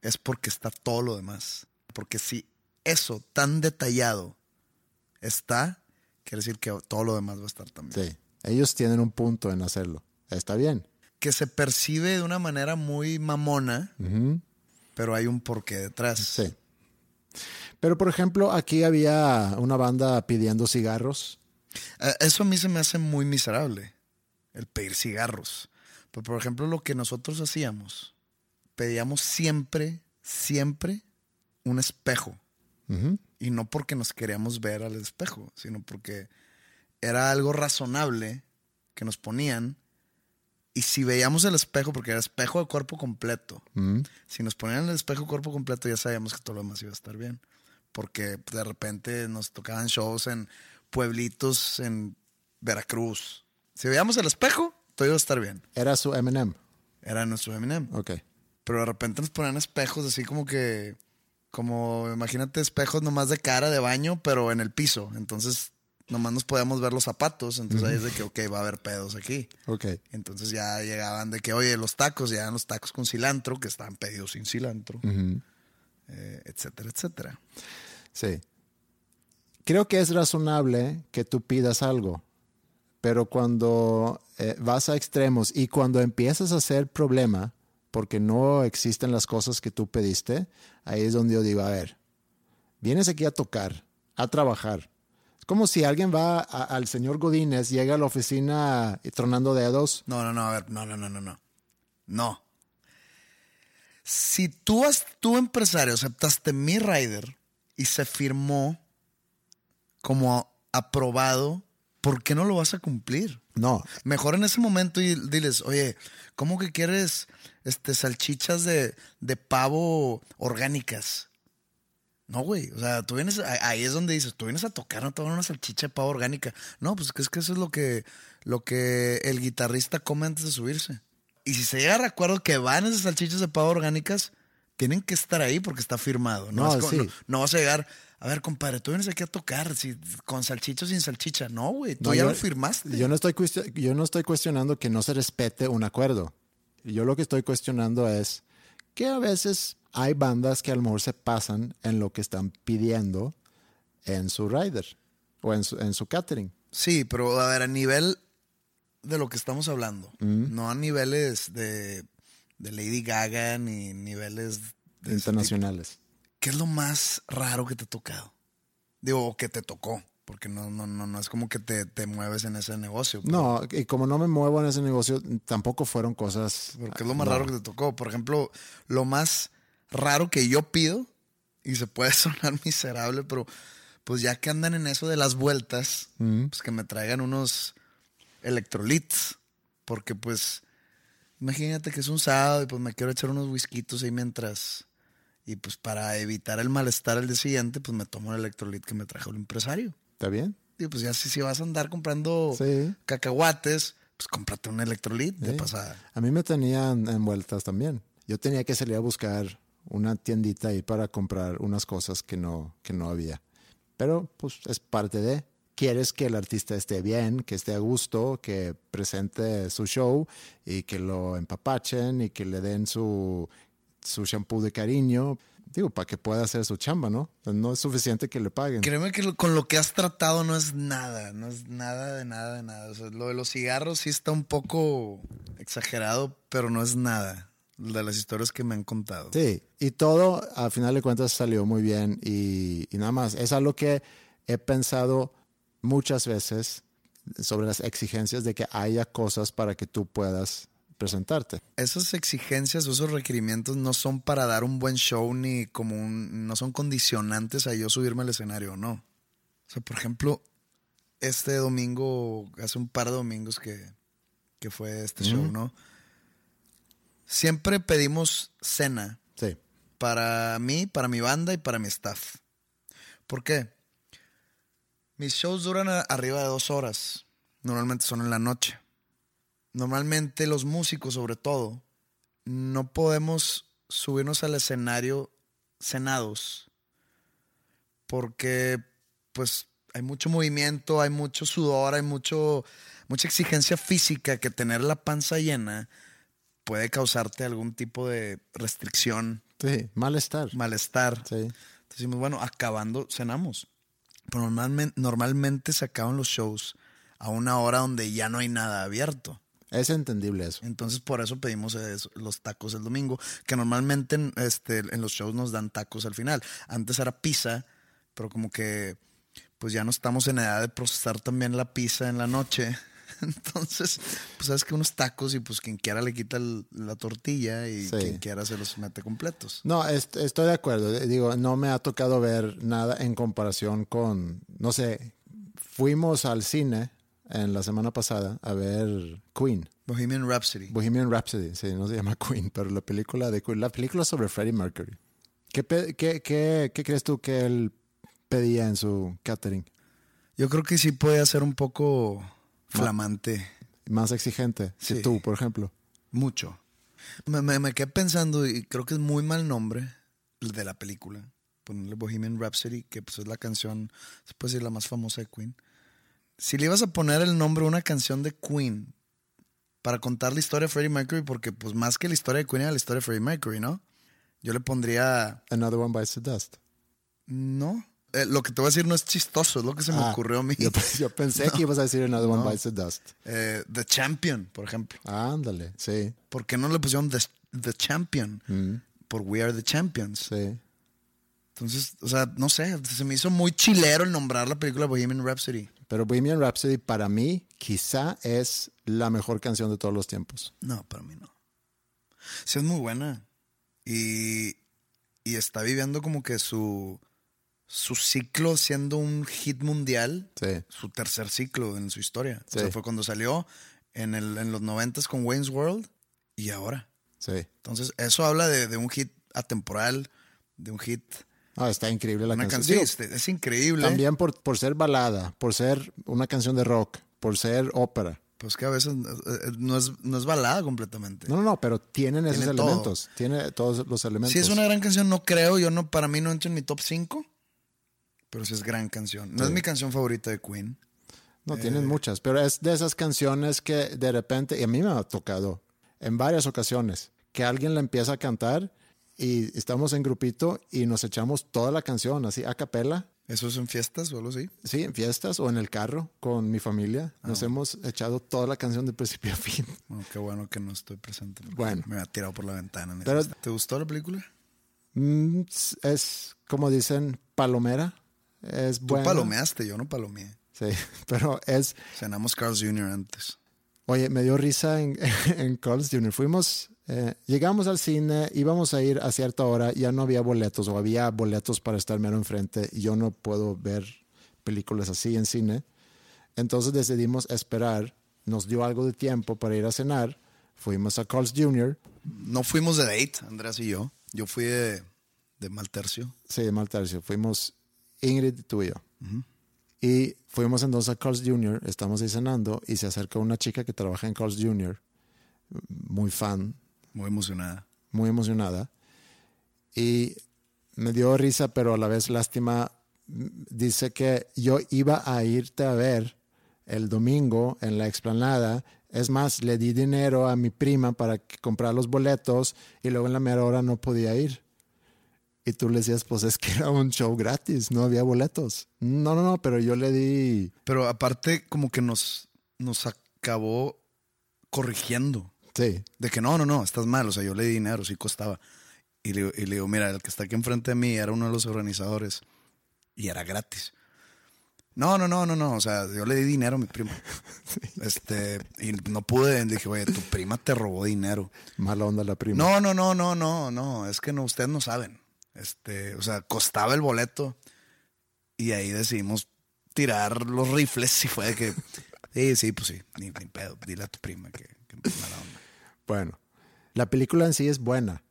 es porque está todo lo demás. Porque si eso tan detallado está, quiere decir que todo lo demás va a estar también. Sí, ellos tienen un punto en hacerlo. Está bien. Que se percibe de una manera muy mamona, pero hay un porqué detrás. Sí. Pero por ejemplo, aquí había una banda pidiendo cigarros. Eh, Eso a mí se me hace muy miserable, el pedir cigarros. Pero, por ejemplo, lo que nosotros hacíamos, pedíamos siempre, siempre un espejo. Y no porque nos queríamos ver al espejo, sino porque era algo razonable que nos ponían. Y si veíamos el espejo, porque era espejo de cuerpo completo, si nos ponían el espejo cuerpo completo, ya sabíamos que todo lo demás iba a estar bien. porque de repente nos tocaban shows en pueblitos en Veracruz. Si veíamos el espejo, todo iba a estar bien. Era su Eminem. Era nuestro Eminem. Ok. Pero de repente nos ponían espejos así como que, como imagínate espejos nomás de cara de baño, pero en el piso. Entonces nomás nos podíamos ver los zapatos. Entonces ahí es de que, ok, va a haber pedos aquí. Ok. Entonces ya llegaban de que, oye, los tacos, ya eran los tacos con cilantro, que estaban pedidos sin cilantro, eh, etcétera, etcétera. Sí. Creo que es razonable que tú pidas algo, pero cuando eh, vas a extremos y cuando empiezas a hacer problema porque no existen las cosas que tú pediste, ahí es donde yo digo, a ver, vienes aquí a tocar, a trabajar. Es como si alguien va al señor Godínez, llega a la oficina y tronando dedos. No, no, no, a ver, no, no, no, no, no. No. Si tú, tú empresario, aceptaste mi rider y se firmó como aprobado, ¿por qué no lo vas a cumplir? No, Mejor en ese momento y diles, oye, ¿cómo que quieres este, salchichas de, de pavo orgánicas? No, güey. O sea, tú vienes, ahí es donde dices, tú vienes a tocar, no te van una salchicha de pavo orgánica. No, pues es que eso es lo que, lo que el guitarrista come antes de subirse. Y si se llega a acuerdo que van esas salchichas de pavo orgánicas, tienen que estar ahí porque está firmado. No, No, Es co- sí. no, no vas a llegar, a ver, compadre, tú vienes aquí a tocar si, con salchicha o sin salchicha. No, güey, tú No, ya yo- lo firmaste. Yo no, estoy yo no estoy cuestionando que no se respete un acuerdo. Yo lo que estoy cuestionando es que a veces hay bandas que a lo mejor se pasan en lo que están pidiendo en su rider o en su, en su catering. Sí, pero a ver, a nivel de lo que estamos hablando, no a niveles de, de Lady Gaga ni niveles de internacionales. ¿Qué es lo más raro que te ha tocado? Digo, o que te tocó, porque no, no, no, no es como que te, te mueves en ese negocio. pero- No, y como no me muevo en ese negocio, tampoco fueron cosas. Porque es lo más no. raro que te tocó. Por ejemplo, lo más raro que yo pido, y se puede sonar miserable, pero pues ya que andan en eso de las vueltas, pues que me traigan unos electrolits. Porque pues, imagínate que es un sábado y pues me quiero echar unos whiskitos ahí mientras... Y pues para evitar el malestar el día siguiente, pues me tomo el electrolit que me trajo el empresario. ¿Está bien? Y pues ya si, si vas a andar comprando Sí. cacahuates, pues cómprate un electrolit de Sí. pasada. A mí me tenían en vueltas también. Yo tenía que salir a buscar una tiendita ahí para comprar unas cosas que no, que no había. Pero pues es parte de. Quieres que el artista esté bien, que esté a gusto, que presente su show y que lo empapachen y que le den su, su shampoo de cariño. Digo, para que pueda hacer su chamba, ¿no? No es suficiente que le paguen. Créeme que lo- con lo que has tratado no es nada, no es nada de nada de nada. O sea, lo de los cigarros sí está un poco exagerado, pero no es nada de las historias que me han contado. Sí, y todo a final de cuentas salió muy bien y, y nada más. Es algo que he pensado muchas veces sobre las exigencias de que haya cosas para que tú puedas presentarte. Esas exigencias o esos requerimientos no son para dar un buen show ni como un, no son condicionantes a yo subirme al escenario, no. O sea, por ejemplo, este domingo, hace un par de domingos que, que fue este show, ¿no? Siempre pedimos cena Sí, para mí, para mi banda y para mi staff. ¿Por qué? Mis shows duran arriba de dos horas. Normalmente son en la noche. Normalmente los músicos, sobre todo, no podemos subirnos al escenario cenados. Porque, pues, hay mucho movimiento, hay mucho sudor, hay mucho, mucha exigencia física que tener la panza llena puede causarte algún tipo de restricción sí, malestar. malestar. Sí. Entonces decimos, bueno, acabando, cenamos. Pero normalmente, normalmente se acaban los shows a una hora donde ya no hay nada abierto. Es entendible eso. Entonces por eso pedimos eso, los tacos el domingo, que normalmente en, este, en los shows nos dan tacos al final. Antes era pizza, pero como que pues ya no estamos en edad de procesar también la pizza en la noche. Entonces, pues sabes que unos tacos y pues quien quiera le quita el- la tortilla y Sí. quien quiera se los mete completos. No, est- estoy de acuerdo. Digo, no me ha tocado ver nada en comparación con, no sé, fuimos al cine en la semana pasada a ver Queen. Bohemian Rhapsody. Bohemian Rhapsody, sí, no se llama Queen, pero la película de Queen, la película sobre Freddie Mercury. ¿Qué, qué, qué- qué crees tú que el pedía en su catering? Yo creo que sí puede ser un poco flamante. Más exigente que Sí. tú, por ejemplo. Mucho. Me, me- me quedé pensando y creo que es muy mal nombre el de la película. Ponerle Bohemian Rhapsody, que pues es la canción, se puede decir la más famosa de Queen. Si le ibas a poner el nombre a una canción de Queen para contar la historia de Freddie Mercury, porque pues más que la historia de Queen era la historia de Freddie Mercury, ¿no? Yo le pondría, Another One Bites the Dust. no, Eh, lo que te voy a decir no es chistoso, es lo que se me Ah, ocurrió a mí. Yo, yo pensé que ibas a decir Another One No. Bites the Dust. Eh, The Champion, por ejemplo. Ándale, sí, ¿Por qué no le pusieron The, The Champion? Por We Are the Champions. Mm, sí. Entonces, o sea, no sé, se me hizo muy chilero el nombrar la película Bohemian Rhapsody. Pero Bohemian Rhapsody para mí quizá es la mejor canción de todos los tiempos. No, para mí no. Sí, es muy buena. Y, y está viviendo como que su, su ciclo siendo un hit mundial. Sí. Su tercer ciclo en su historia. Sí. O sea, fue cuando salió en, el, en los noventas con Wayne's World y ahora. Sí. Entonces, eso habla de, de un hit atemporal, de un hit. Ah, está increíble la Una canción. canción. Digo, es, increíble. también por, por ser balada, por ser una canción de rock, por ser ópera. Pues que a veces eh, no es, no es balada completamente. No, no, no, pero tienen esos Tiene todo. elementos. Tiene todos los elementos. Si es una gran canción, no creo. Yo no, para mí no entra en mi top 5. Pero sí es gran canción. No es mi canción favorita de Queen. No, tienen muchas, pero es de esas canciones que de repente, y a mí me ha tocado en varias ocasiones, que alguien la empieza a cantar y estamos en grupito y nos echamos toda la canción así a capela, ¿Eso es en fiestas o algo así? sí, en fiestas o en el carro con mi familia. Ah. Nos hemos echado toda la canción de principio a fin. Bueno, qué bueno que no estoy presente. Bueno. Me ha tirado por la ventana. Pero- ¿Te gustó la película? Mm, es como dicen, palomera. Es Tú buena. palomeaste, yo no palomeé. Sí, pero es, Cenamos Carl's Jr. antes. Oye, me dio risa en, en Carl's Jr. Fuimos, eh, llegamos al cine, íbamos a ir a cierta hora, ya no había boletos o había boletos para estar mero enfrente y yo no puedo ver películas así en cine. Entonces decidimos esperar, nos dio algo de tiempo para ir a cenar, fuimos a Carl's Jr., No fuimos de date, Andrés y yo. Yo fui de, de mal tercio. sí, de mal tercio, fuimos Ingrid, tú y yo. Y fuimos entonces a Carl's Jr., estamos ahí cenando y se acerca una chica que trabaja en Carl's Jr., muy fan, Muy emocionada. muy emocionada. Y me dio risa, pero a la vez lástima. Dice que yo iba a irte a ver el domingo en la explanada. Es más, le di dinero a mi prima para que comprar los boletos y luego en la mera hora no podía ir. Y tú le decías, pues es que era un show gratis, no había boletos. No, no, no, pero yo le di. Pero aparte, como que nos, nos acabó corrigiendo. Sí, De que no, no, no, estás mal. O sea, yo le di dinero, sí costaba. Y le, y le digo, mira, el que está aquí enfrente de mí era uno de los organizadores y era gratis. No, no, no, no, no. O sea, yo le di dinero a mi primo. Este, y no pude. Dije, oye, tu prima te robó dinero. mala onda la prima. No, no, no, no, no, no. Es que no, ustedes no saben. Este, o sea, costaba el boleto. Y ahí decidimos tirar los rifles y fue de que. Sí, sí, pues sí, ni, ni pedo. Dile a tu prima que, que mala onda. Bueno, la película en sí es buena.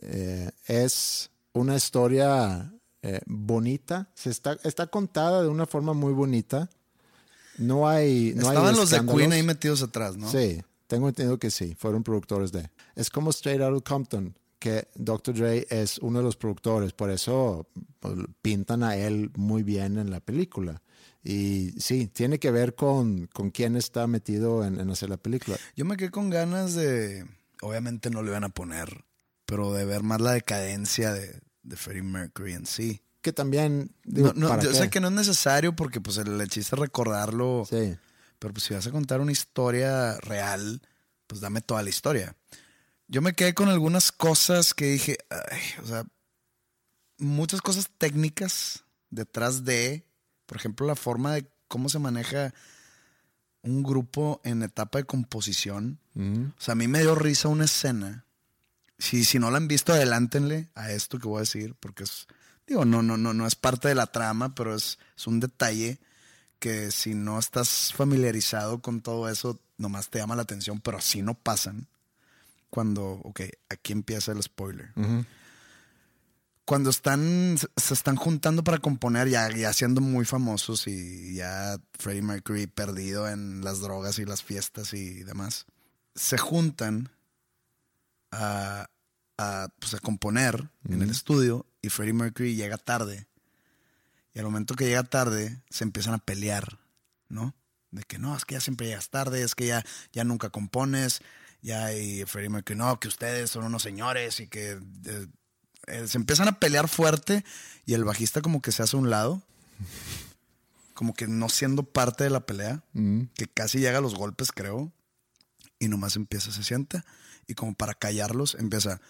Eh, es una historia eh, bonita. Se está, está contada de una forma muy bonita. No hay. No hay Estaban los de. Queen ahí metidos atrás, ¿no? Sí, tengo entendido que sí. Fueron productores de. Es como Straight Outta Compton, que Dr. Dre es uno de los productores. Por eso pues, pintan a él muy bien en la película. Y sí, tiene que ver con, con quién está metido en, en hacer la película. Yo me quedé con ganas de. Obviamente no le van a poner, pero de ver más la decadencia de, de Freddie Mercury en sí. Que también. digo, No, no, ¿para yo qué? sé que no es necesario porque pues el, el chiste es recordarlo. Sí. Pero pues si vas a contar una historia real, pues dame toda la historia. Yo me quedé con algunas cosas que dije, ay, o sea, muchas cosas técnicas detrás de, por ejemplo, la forma de cómo se maneja un grupo en etapa de composición. O sea, a mí me dio risa una escena. Si, si no la han visto, adelántenle a esto que voy a decir, porque es, digo, no, no, no, no es parte de la trama, pero es, es un detalle que si no estás familiarizado con todo eso, nomás te llama la atención, pero así no pasan. Cuando, ok, aquí empieza el spoiler. Cuando están, se están juntando para componer, ya, ya siendo muy famosos y ya Freddie Mercury perdido en las drogas y las fiestas y demás, se juntan a, a, pues, a componer en el estudio y Freddie Mercury llega tarde. Y al momento que llega tarde, se empiezan a pelear, ¿no? De que no, es que ya siempre llegas tarde, es que ya, ya nunca compones, ya y Freddie Mercury, no, que ustedes son unos señores y que eh, eh, se empiezan a pelear fuerte y el bajista como que se hace a un lado, como que no siendo parte de la pelea, que casi llega a los golpes, creo, y nomás empieza, se sienta y como para callarlos empieza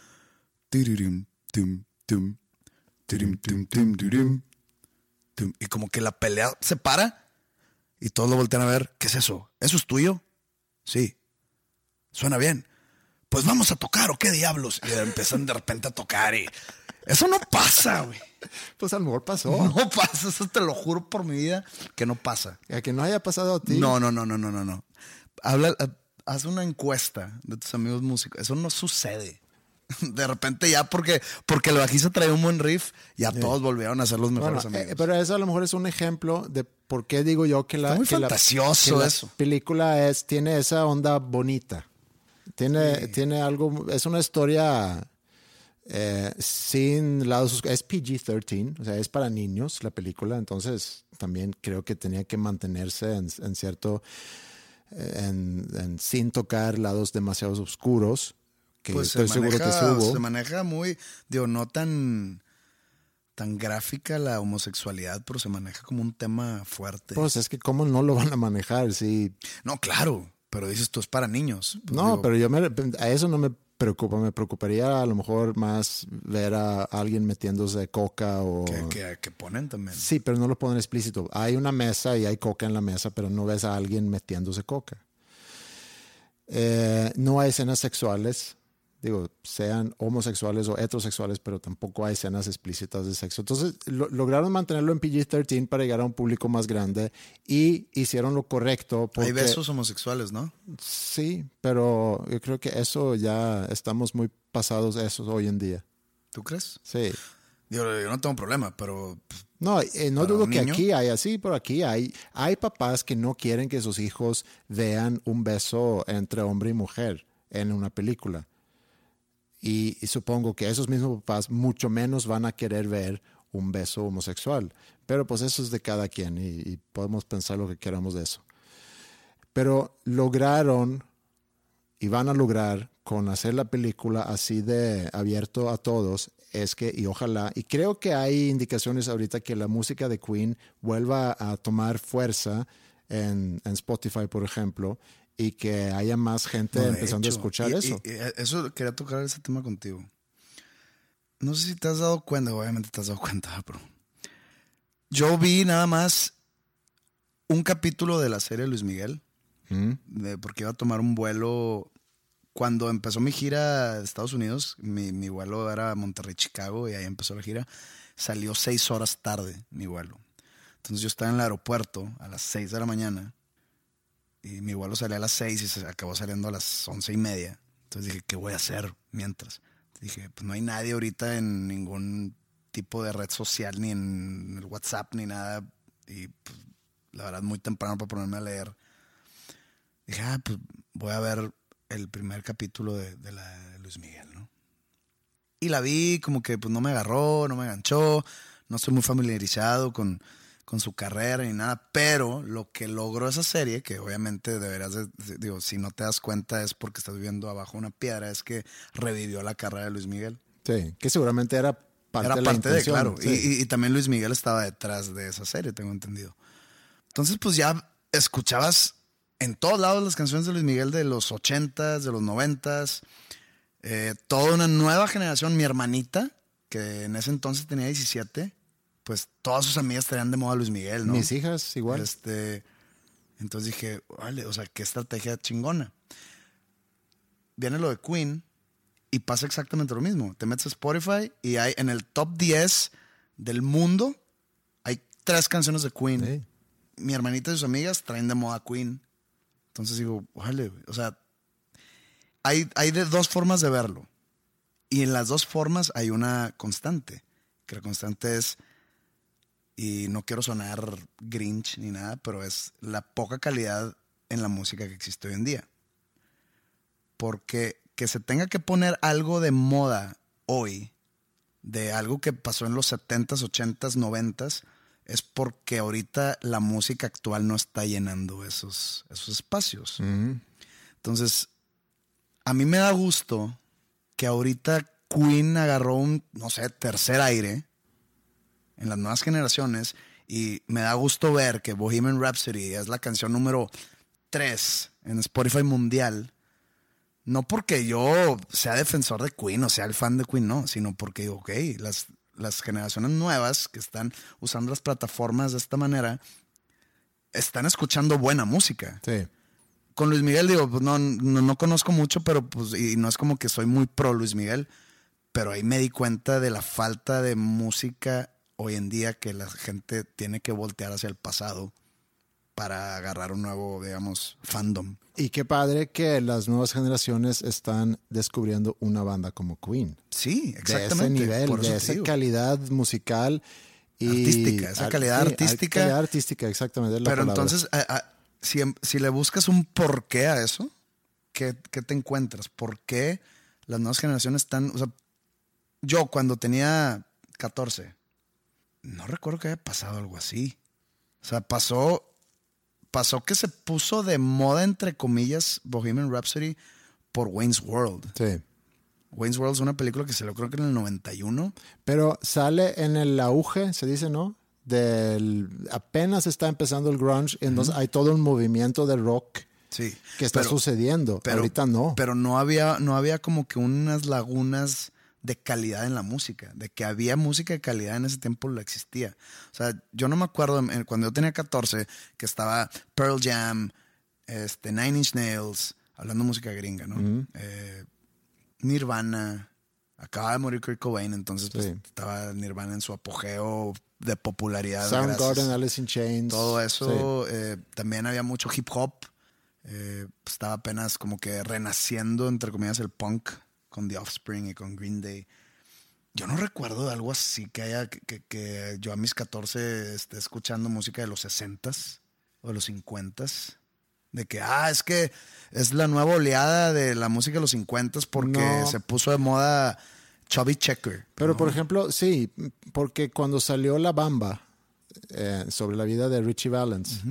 y como que la pelea se para y todos lo voltean a ver, ¿qué es eso? ¿Eso es tuyo? Sí. Suena bien. Pues vamos a tocar o qué diablos. Y empiezan de repente a tocar y eso no pasa, güey. Pues a lo mejor pasó. No pasa, eso te lo juro por mi vida que no pasa. A que no haya pasado a ti. No, no, no, no, no, no, no. Habla, eh, haz una encuesta de tus amigos músicos. Eso no sucede. De repente ya porque, porque el bajista trae un buen riff, ya todos volvieron a ser los mejores Bueno, eh, amigos. pero eso a lo mejor es un ejemplo de por qué digo yo que la, Está muy que la- película es, tiene esa onda bonita. Tiene, tiene algo, es una historia eh, sin lados. Es PG-13, o sea, es para niños la película, entonces también creo que tenía que mantenerse en, en cierto, en, en- sin tocar lados demasiado oscuros, que Pues estoy se seguro maneja, que sí hubo. se maneja muy, digo, no tan, tan gráfica la homosexualidad, pero se maneja como un tema fuerte. Pues es que cómo no lo van a manejar si no, claro, pero dices tú es para niños. Pues No, digo, pero yo me, a eso no me preocupa. Me preocuparía a lo mejor más ver a alguien metiéndose coca o... que, que- que ponen también. Sí, pero no lo ponen explícito. Hay una mesa y hay coca en la mesa, pero no ves a alguien metiéndose coca. Eh, no hay escenas sexuales, digo, sean homosexuales o heterosexuales, pero tampoco hay escenas explícitas de sexo. Entonces, lo- lograron mantenerlo en PG-13 para llegar a un público más grande y hicieron lo correcto. Porque, Hay besos homosexuales, ¿no? Sí, pero yo creo que eso ya estamos muy pasados de eso hoy en día. ¿Tú crees? Sí. Digo, yo no tengo problema, pero pues, No, eh, no ¿Para dudo que aquí hay así, pero aquí hay, hay papás que no quieren que sus hijos vean un beso entre hombre y mujer en una película. Y, supongo que esos mismos papás mucho menos van a querer ver un beso homosexual. Pero pues eso es de cada quien y, y podemos pensar lo que queramos de eso. Pero lograron y van a lograr con hacer la película así de abierto a todos es que, y ojalá, y creo que hay indicaciones ahorita que la música de Queen vuelva a tomar fuerza en, en Spotify, por ejemplo, y que haya más gente no, empezando hecho. a escuchar Y- y- eso. y eso quería tocar ese tema contigo. No sé si te has dado cuenta, obviamente te has dado cuenta, pero yo vi nada más un capítulo de la serie Luis Miguel, ¿Mm? de- porque iba a tomar un vuelo. Cuando empezó mi gira de Estados Unidos, mi, mi vuelo era Monterrey-Chicago y ahí empezó la gira. Salió seis horas tarde mi vuelo. Entonces yo estaba en el aeropuerto a las seis de la mañana y mi vuelo salía a las seis y se acabó saliendo a las once y media. Entonces dije, ¿qué voy a hacer mientras? Dije, pues no hay nadie ahorita en ningún tipo de red social, ni en el WhatsApp, ni nada. Y pues, la verdad, muy temprano para ponerme a leer. Dije, ah, pues voy a ver el primer capítulo de, de la de Luis Miguel, ¿no? Y la vi, como que pues no me agarró, no me enganchó, no estoy muy familiarizado con, con su carrera ni nada, pero lo que logró esa serie, que obviamente deberías, de- digo, si no te das cuenta es porque estás viviendo abajo una piedra, es que revivió la carrera de Luis Miguel. Sí, que seguramente era parte Era de la parte de, claro. sí. Y, y- y también Luis Miguel estaba detrás de esa serie, tengo entendido. Entonces, pues ya escuchabas en todos lados las canciones de Luis Miguel de los 80s, de los 90s. eh, toda una nueva generación, mi hermanita, que en ese entonces tenía 17, pues todas sus amigas tenían de moda Luis Miguel, ¿no? Mis hijas igual. Este, entonces dije, vale, o sea, qué estrategia chingona. Viene lo de Queen y pasa exactamente lo mismo. Te metes a Spotify y hay en el top 10 del mundo hay tres canciones de Queen. Sí. Mi hermanita y sus amigas traen de moda Queen. Entonces digo, vale, o sea, hay, hay de dos formas de verlo. Y en las dos formas hay una constante. que la constante es, y no quiero sonar grinch ni nada, pero es la poca calidad en la música que existe hoy en día. Porque que se tenga que poner algo de moda hoy, de algo que pasó en los 70s, 80s, 90s, es porque ahorita la música actual no está llenando esos, esos espacios. Entonces, a mí me da gusto que ahorita Queen agarró un, no sé, tercer aire en las nuevas generaciones y me da gusto ver que Bohemian Rhapsody es la canción número 3 en Spotify mundial. No porque yo sea defensor de Queen o sea el fan de Queen, no, sino porque, ok, las, las generaciones nuevas que están usando las plataformas de esta manera están escuchando buena música. Sí. Con Luis Miguel digo, pues no, no, no conozco mucho, pero pues y no es como que soy muy pro Luis Miguel, pero ahí me di cuenta de la falta de música hoy en día que la gente tiene que voltear hacia el pasado para agarrar un nuevo, digamos, fandom. Y qué padre que las nuevas generaciones están descubriendo una banda como Queen. Sí, De exactamente. ese nivel, de esa digo. calidad musical y Artística, esa ar- calidad sí, artística. Calidad artística, exactamente. Pero palabra. entonces, a- a- si, em- si le buscas un porqué a eso, ¿qué, qué te encuentras? ¿Por qué las nuevas generaciones están... O sea, yo cuando tenía 14, no recuerdo que haya pasado algo así. O sea, pasó, pasó que se puso de moda, entre comillas, Bohemian Rhapsody por Wayne's World. Sí. Wayne's World es una película que se lo creo que en el 91. Pero sale en el auge, se dice, ¿no? Del, apenas está empezando el grunge, entonces hay todo un movimiento de rock Sí. que está Pero- sucediendo. pero- Ahorita no. Pero no había, no había como que unas lagunas de calidad en la música. De que había música de calidad en ese tiempo lo existía. O sea, yo no me acuerdo cuando yo tenía 14 que estaba Pearl Jam, este, Nine Inch Nails, hablando de música gringa, ¿no? Eh, Nirvana. Acaba de morir Kurt Cobain, entonces pues, estaba Nirvana en su apogeo de popularidad. Soundgarden, Alice in Chains. todo Sí. eso. eh, también había mucho hip hop. eh, estaba apenas como que renaciendo, entre comillas, el punk con The Offspring y con Green Day. Yo no recuerdo de algo así que haya que, que- que yo a mis 14 esté escuchando música de los 60s o de los 50s. De que, ah, es que es la nueva oleada de la música de los 50s porque No. se puso de moda Chubby Checker. Pero ¿no? por ejemplo, sí, porque cuando salió La Bamba eh, sobre la vida de Richie Valens,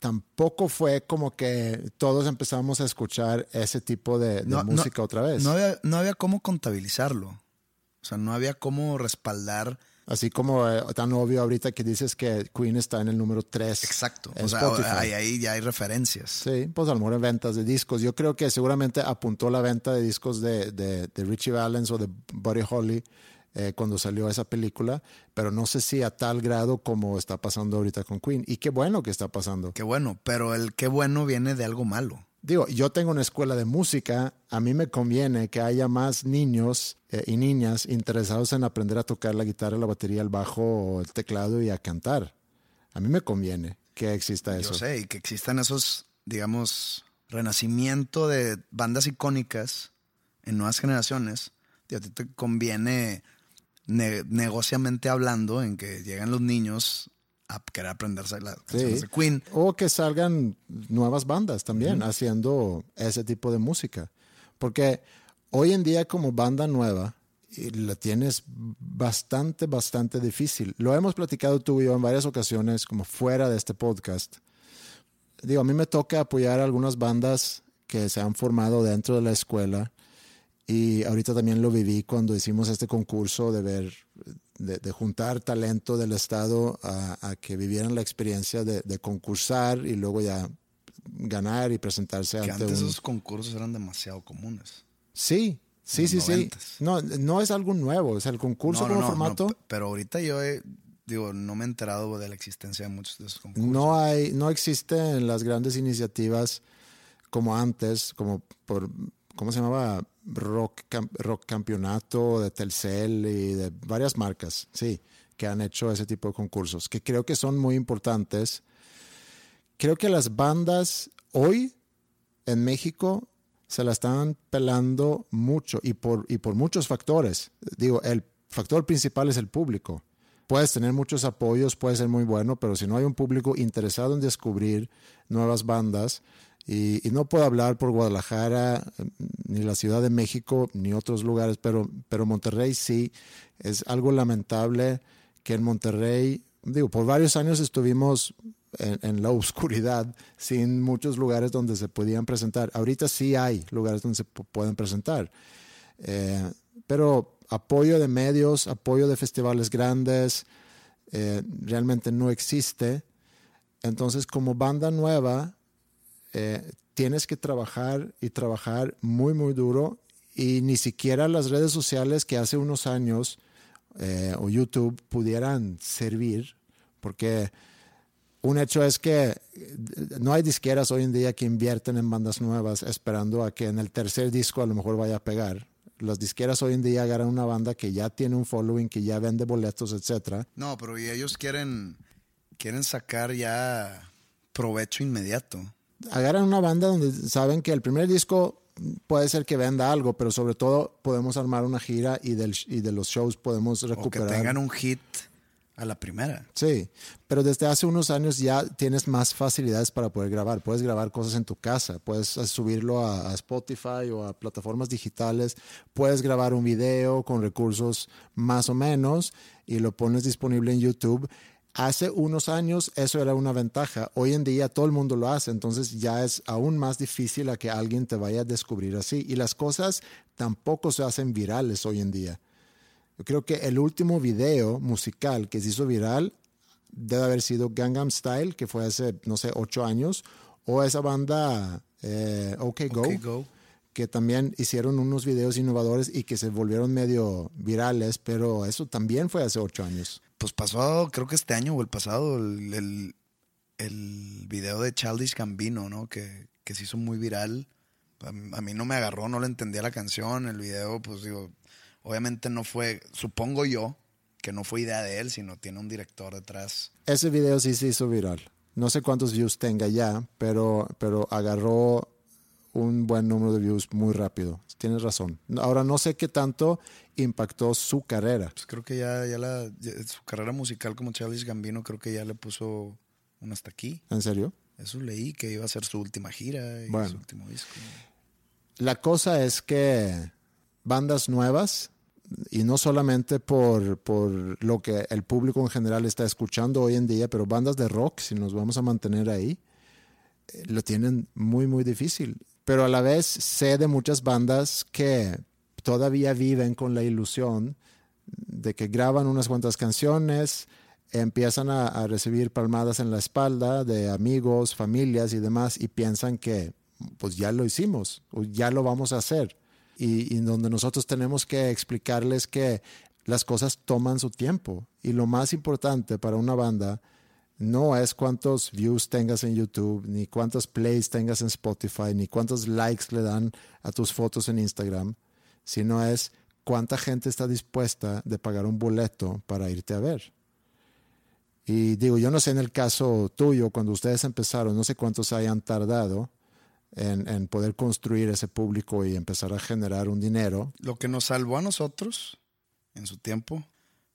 tampoco fue como que todos empezamos a escuchar ese tipo de, de No, no, música otra vez. No había, no había cómo contabilizarlo. O sea, no había cómo respaldar. Así como eh, tan obvio ahorita que dices que Queen está en el número 3. Exacto. O sea, ahí, ahí ya hay referencias. Sí, pues a lo mejor en ventas de discos. Yo creo que seguramente apuntó la venta de discos de, de, de Richie Valens o de Buddy Holly eh, cuando salió esa película, pero no sé si a tal grado como está pasando ahorita con Queen. Y qué bueno que está pasando. Qué bueno, pero el qué bueno viene de algo malo. Digo, yo tengo una escuela de música, a mí me conviene que haya más niños eh, y niñas interesados en aprender a tocar la guitarra, la batería, el bajo, o el teclado y a cantar. A mí me conviene que exista eso. Yo sé, y que existan esos, digamos, renacimiento de bandas icónicas en nuevas generaciones. Y a ti te conviene, ne- negociamente hablando, en que llegan los niños a querer aprenderse las canciones Sí. de Queen. O que salgan nuevas bandas también haciendo ese tipo de música. Porque hoy en día como banda nueva y la tienes bastante, bastante difícil. Lo hemos platicado tú y yo en varias ocasiones como fuera de este podcast. Digo, a mí me toca apoyar a algunas bandas que se han formado dentro de la escuela y ahorita también lo viví cuando hicimos este concurso de ver, de, de juntar talento del Estado a, a que vivieran la experiencia de, de concursar y luego ya ganar y presentarse Que ante antes un... esos concursos eran demasiado comunes. Sí, sí, sí, sí. noventas. No, no es algo nuevo, o sea, el concurso No, no, como no, formato pero ahorita yo he- digo, no me he enterado de la existencia de muchos de esos concursos. no hay, no existen las grandes iniciativas como antes, como por, ¿cómo se llamaba? Rock, rock Campeonato de Telcel y de varias marcas, sí, que han hecho ese tipo de concursos, que creo que son muy importantes. Creo que las bandas hoy en México se la están pelando mucho y por, y por muchos factores. Digo, el factor principal es el público. Puedes tener muchos apoyos, puede ser muy bueno, pero si no hay un público interesado en descubrir nuevas bandas, y, no puedo hablar por Guadalajara, ni la Ciudad de México, ni otros lugares, pero, pero Monterrey sí, es algo lamentable que en Monterrey, digo, por varios años estuvimos en, la oscuridad, sin muchos lugares donde se podían presentar. Ahorita sí hay lugares donde se pueden presentar. Eh, pero apoyo de medios, apoyo de festivales grandes, eh, realmente no existe. Entonces, como banda nueva, eh, tienes que trabajar y trabajar muy, muy duro y ni siquiera las redes sociales que hace unos años o YouTube pudieran servir, porque un hecho es que no hay disqueras hoy en día que invierten en bandas nuevas esperando a que en el tercer disco a lo mejor vaya a pegar. Las disqueras hoy en día agarran una banda que ya tiene un following, que ya vende boletos, etc. No, pero ellos quieren, quieren sacar ya provecho inmediato. Agarran una banda donde saben que el primer disco puede ser que venda algo, pero sobre todo podemos armar una gira y, del, y de los shows podemos recuperar. O que tengan un hit a la primera. Sí, pero desde hace unos años ya tienes más facilidades para poder grabar. Puedes grabar cosas en tu casa, puedes subirlo a, Spotify o a plataformas digitales, puedes grabar un video con recursos más o menos y lo pones disponible en YouTube. Hace unos años eso era una ventaja. Hoy en día todo el mundo lo hace, entonces ya es aún más difícil a que alguien te vaya a descubrir así. Y las cosas tampoco se hacen virales hoy en día. Yo creo que el último video musical que se hizo viral debe haber sido Gangnam Style, que fue hace, no sé, ocho años, o esa banda eh, OK, Go, que también hicieron unos videos innovadores y que se volvieron medio virales, pero eso también fue hace ocho años. Pues pasó, creo que este año o el pasado, el, el, video de Childish Gambino, ¿no? Que, que se hizo muy viral. A, mí no me agarró, no le entendía la canción, el video, pues digo, Obviamente no fue, supongo yo, que no fue idea de él, sino tiene un director detrás. Ese video sí se hizo viral. No sé cuántos views tenga ya, pero, pero agarró un buen número de views muy rápido. Tienes razón. Ahora no sé qué tanto impactó su carrera. Pues creo que ya, ya, la, su carrera musical como Charles Gambino creo que ya le puso un hasta aquí. ¿En serio? Eso leí que iba a ser su última gira y su último disco. La cosa es que bandas nuevas y no solamente por, por, lo que el público en general está escuchando hoy en día, pero bandas de rock, si nos vamos a mantener ahí, eh, lo tienen muy, muy difícil. Pero a la vez sé de muchas bandas que todavía viven con la ilusión de que graban unas cuantas canciones, empiezan a, recibir palmadas en la espalda de amigos, familias y demás, y piensan que pues ya lo hicimos, o ya lo vamos a hacer. Y, donde nosotros tenemos que explicarles que las cosas toman su tiempo. Y lo más importante para una banda no es cuántos views tengas en YouTube, ni cuántos plays tengas en Spotify, ni cuántos likes le dan a tus fotos en Instagram, sino es cuánta gente está dispuesta de pagar un boleto para irte a ver. Y digo, yo no sé en el caso tuyo, cuando ustedes empezaron, no sé cuántos hayan tardado, en, poder construir ese público y empezar a generar un dinero. Lo que nos salvó a nosotros en su tiempo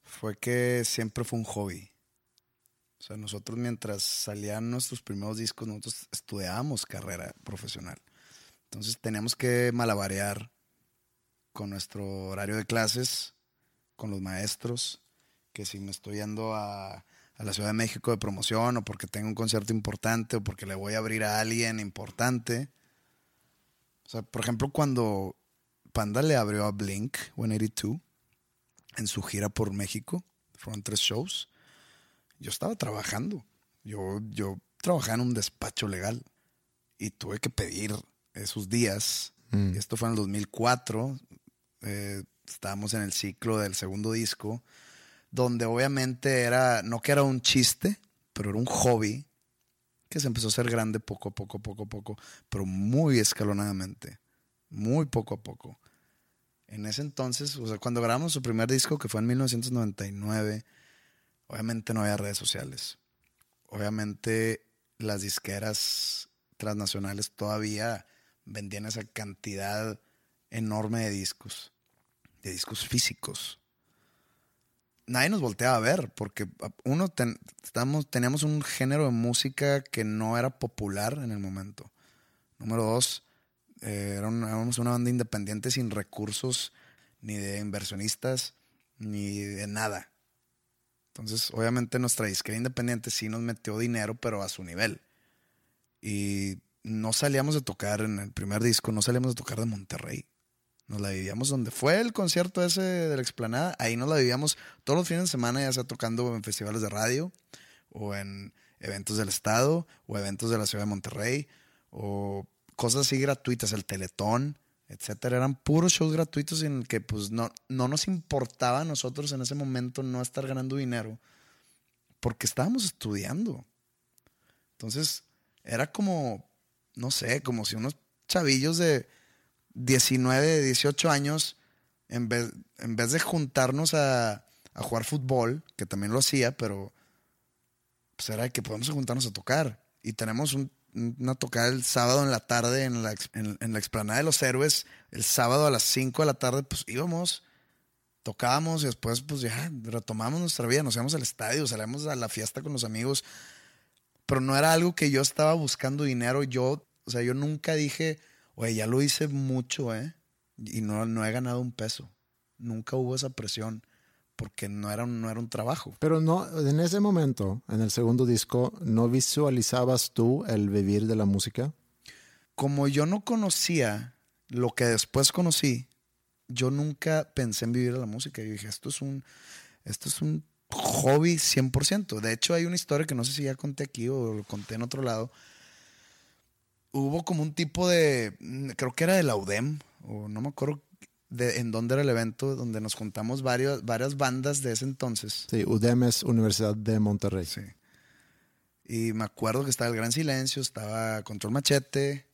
fue que siempre fue un hobby. O sea, nosotros mientras salían nuestros primeros discos, nosotros estudiábamos carrera profesional. Entonces teníamos que malabarear con nuestro horario de clases, con los maestros, que si me estoy yendo a a la Ciudad de México de promoción o porque tengo un concierto importante o porque le voy a abrir a alguien importante. O sea, por ejemplo, cuando Panda le abrió a Blink 182 en su gira por México, fueron tres shows, yo estaba trabajando. Yo, yo trabajaba en un despacho legal y tuve que pedir esos días. Mm. Esto fue en el 2004. Eh, estábamos en el ciclo del segundo disco donde obviamente era, no que era un chiste, pero era un hobby que se empezó a hacer grande poco a poco, poco a poco, pero muy escalonadamente, muy poco a poco. En ese entonces, o sea, cuando grabamos su primer disco, que fue en 1999, obviamente no había redes sociales. Obviamente las disqueras transnacionales todavía vendían esa cantidad enorme de discos, de discos físicos. nadie nos volteaba a ver, porque uno, teníamos un género de música que no era popular en el momento. Número dos, eh, éramos una banda independiente sin recursos ni de inversionistas, ni de nada. Entonces, obviamente nuestra disquera independiente sí nos metió dinero, pero a su nivel. Y no salíamos de tocar en el primer disco, no salíamos de tocar de Monterrey. Nos la vivíamos donde fue el concierto ese de la explanada. Ahí nos la vivíamos todos los fines de semana, ya sea tocando en festivales de radio, o en eventos del estado, o eventos de la ciudad de Monterrey, o cosas así gratuitas, el Teletón etcétera. Eran puros shows gratuitos en que pues no, no nos importaba a nosotros en ese momento no estar ganando dinero porque estábamos estudiando. Entonces era como, no sé, como si unos chavillos de 19, 18 años, en vez, en vez de juntarnos a, jugar fútbol, que también lo hacía, pero pues era que podemos juntarnos a tocar. Y tenemos un una tocada el sábado en la tarde en la, en, la explanada de los héroes. El sábado a las 5 de la tarde, pues íbamos, tocábamos y después, pues ya retomamos nuestra vida. Nos íbamos al estadio, salíamos a la fiesta con los amigos. Pero no era algo que yo estaba buscando dinero. Yo, o sea, yo nunca dije, oye, ya lo hice mucho, ¿eh? Y no, no he ganado un peso. Nunca hubo esa presión porque no era, un, no era un trabajo. Pero no, en ese momento, en el segundo disco, ¿no visualizabas tú el vivir de la música? Como yo no conocía lo que después conocí, yo nunca pensé en vivir de la música. Yo dije, esto es un, esto es un hobby 100%. De hecho, hay una historia que no sé si ya conté aquí o lo conté en otro lado. Hubo como un tipo de, creo que era de la UDEM, o no me acuerdo en dónde era el evento, donde nos juntamos varios, varias bandas de ese entonces. Sí, UDEM es Universidad de Monterrey. Sí. Y me acuerdo que estaba El Gran Silencio, estaba Control Machete,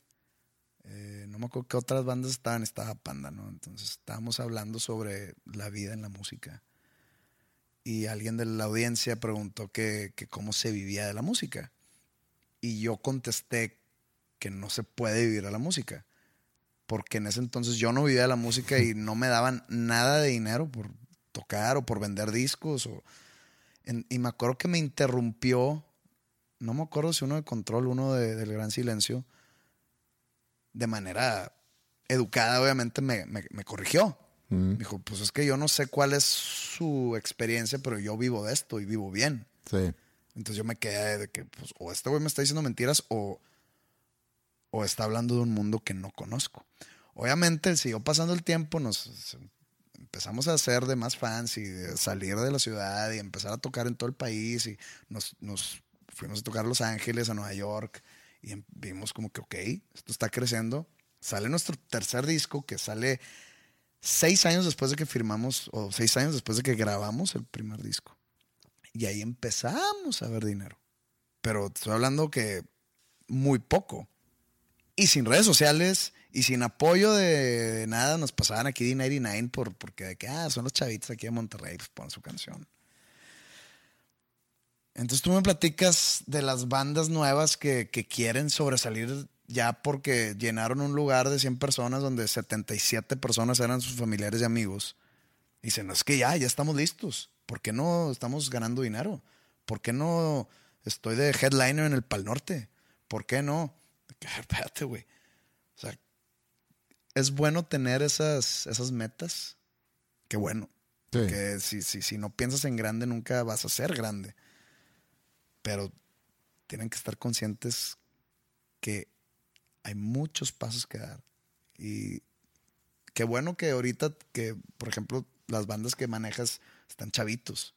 eh, no me acuerdo qué otras bandas estaban, estaba Panda, ¿no? Entonces estábamos hablando sobre la vida en la música. Y alguien de la audiencia preguntó que, que cómo se vivía de la música. Y yo contesté que no se puede vivir de la música porque en ese entonces yo no vivía de la música y no me daban nada de dinero por tocar o por vender discos. O, y me acuerdo que me interrumpió, no me acuerdo si uno de Control, uno de, del Gran Silencio, de manera educada, obviamente, me, corrigió. Mm. Dijo, pues es que yo no sé cuál es su experiencia, pero yo vivo de esto y vivo bien. Sí. Entonces yo me quedé de que, pues, o este güey me está diciendo mentiras o o está hablando de un mundo que no conozco. Obviamente siguió pasando el tiempo, nos empezamos a hacer de más fans y de salir de la ciudad y empezar a tocar en todo el país y nos, fuimos a tocar a Los Ángeles, a Nueva York y em, vimos como que, ok, esto está creciendo. Sale nuestro tercer disco que sale seis años después de que firmamos o seis años después de que grabamos el primer disco. Y ahí empezamos a ver dinero. Pero estoy hablando que muy poco. Y sin redes sociales y sin apoyo de, nada, nos pasaban aquí D99 por, porque de que, ah, son los chavitos aquí de Monterrey, pues ponen su canción. Entonces tú me platicas de las bandas nuevas que, quieren sobresalir ya porque llenaron un lugar de 100 personas donde 77 personas eran sus familiares y amigos. Y dicen, es que ya, ya estamos listos. ¿Por qué no estamos ganando dinero? ¿Por qué no estoy de headliner en el Pal Norte? ¿Por qué no? espérate, güey. O sea, es bueno tener esas, esas metas. Qué bueno. Que si, si, si no piensas en grande, nunca vas a ser grande. Pero tienen que estar conscientes que hay muchos pasos que dar. Y qué bueno que ahorita, que por ejemplo, las bandas que manejas están chavitos.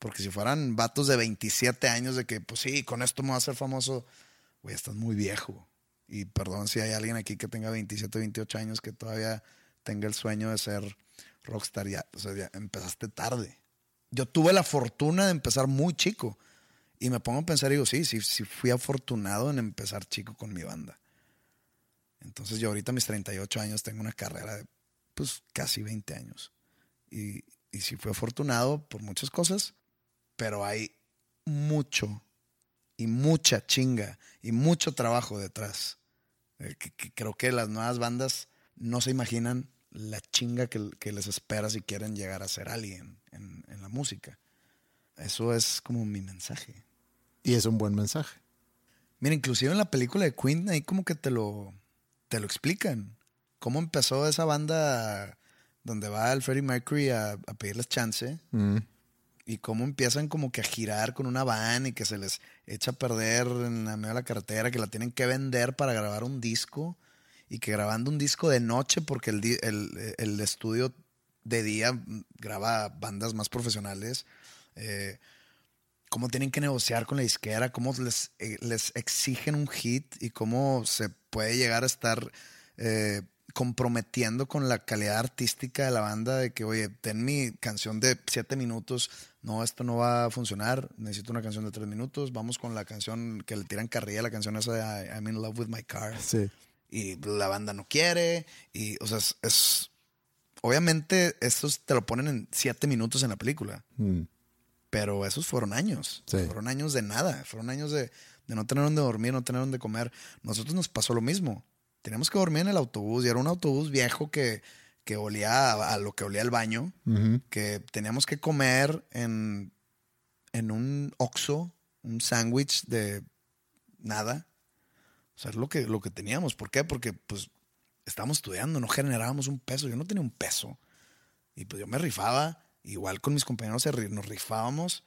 Porque si fueran vatos de 27 años, de que, pues sí, con esto me voy a hacer famoso, güey, estás muy viejo. Y perdón si hay alguien aquí que tenga 27, 28 años que todavía tenga el sueño de ser rockstar. Ya, o sea, ya empezaste tarde. Yo tuve la fortuna de empezar muy chico. Y me pongo a pensar y digo, sí, sí, sí fui afortunado en empezar chico con mi banda. Entonces yo ahorita a mis 38 años tengo una carrera de pues casi 20 años. Y, y sí fui afortunado por muchas cosas, pero hay mucho, y mucha chinga y mucho trabajo detrás. Eh, creo que las nuevas bandas no se imaginan la chinga que, que les espera si quieren llegar a ser alguien en, en la música. Eso es como mi mensaje. Y es un buen mensaje. Mira, inclusive en la película de Queen ahí como que te lo, te lo explican. Cómo empezó esa banda donde va el Freddie Mercury a, a pedirles chance Mm. Y cómo empiezan como que a girar con una van y que se les echa a perder en la medio de la carretera, que la tienen que vender para grabar un disco y que grabando un disco de noche porque el, el- estudio de día graba bandas más profesionales. eh, cómo tienen que negociar con la disquera, cómo les, eh, les exigen un hit y cómo se puede llegar a estar eh, comprometiendo con la calidad artística de la banda de que, oye, ten mi canción de siete minutos, no, esto no va a funcionar, necesito una canción de tres minutos, vamos con la canción que le tiran carrilla, la canción esa de I'm in love with my car Sí. y la banda no quiere y o sea es, es- obviamente estos te lo ponen en siete minutos en la película Mm. pero esos fueron años Sí. fueron años de nada fueron años de, de no tener donde dormir no tener donde comer nosotros nos pasó lo mismo teníamos que dormir en el autobús y era un autobús viejo que que olía a, a lo que olía el baño Ujú. que teníamos que comer en, en un Oxxo, un sándwich de nada. O sea, es lo que, lo que teníamos. ¿Por qué? Porque pues estábamos estudiando, no generábamos un peso. Yo no tenía un peso. Y pues yo me rifaba, igual con mis compañeros nos rifábamos.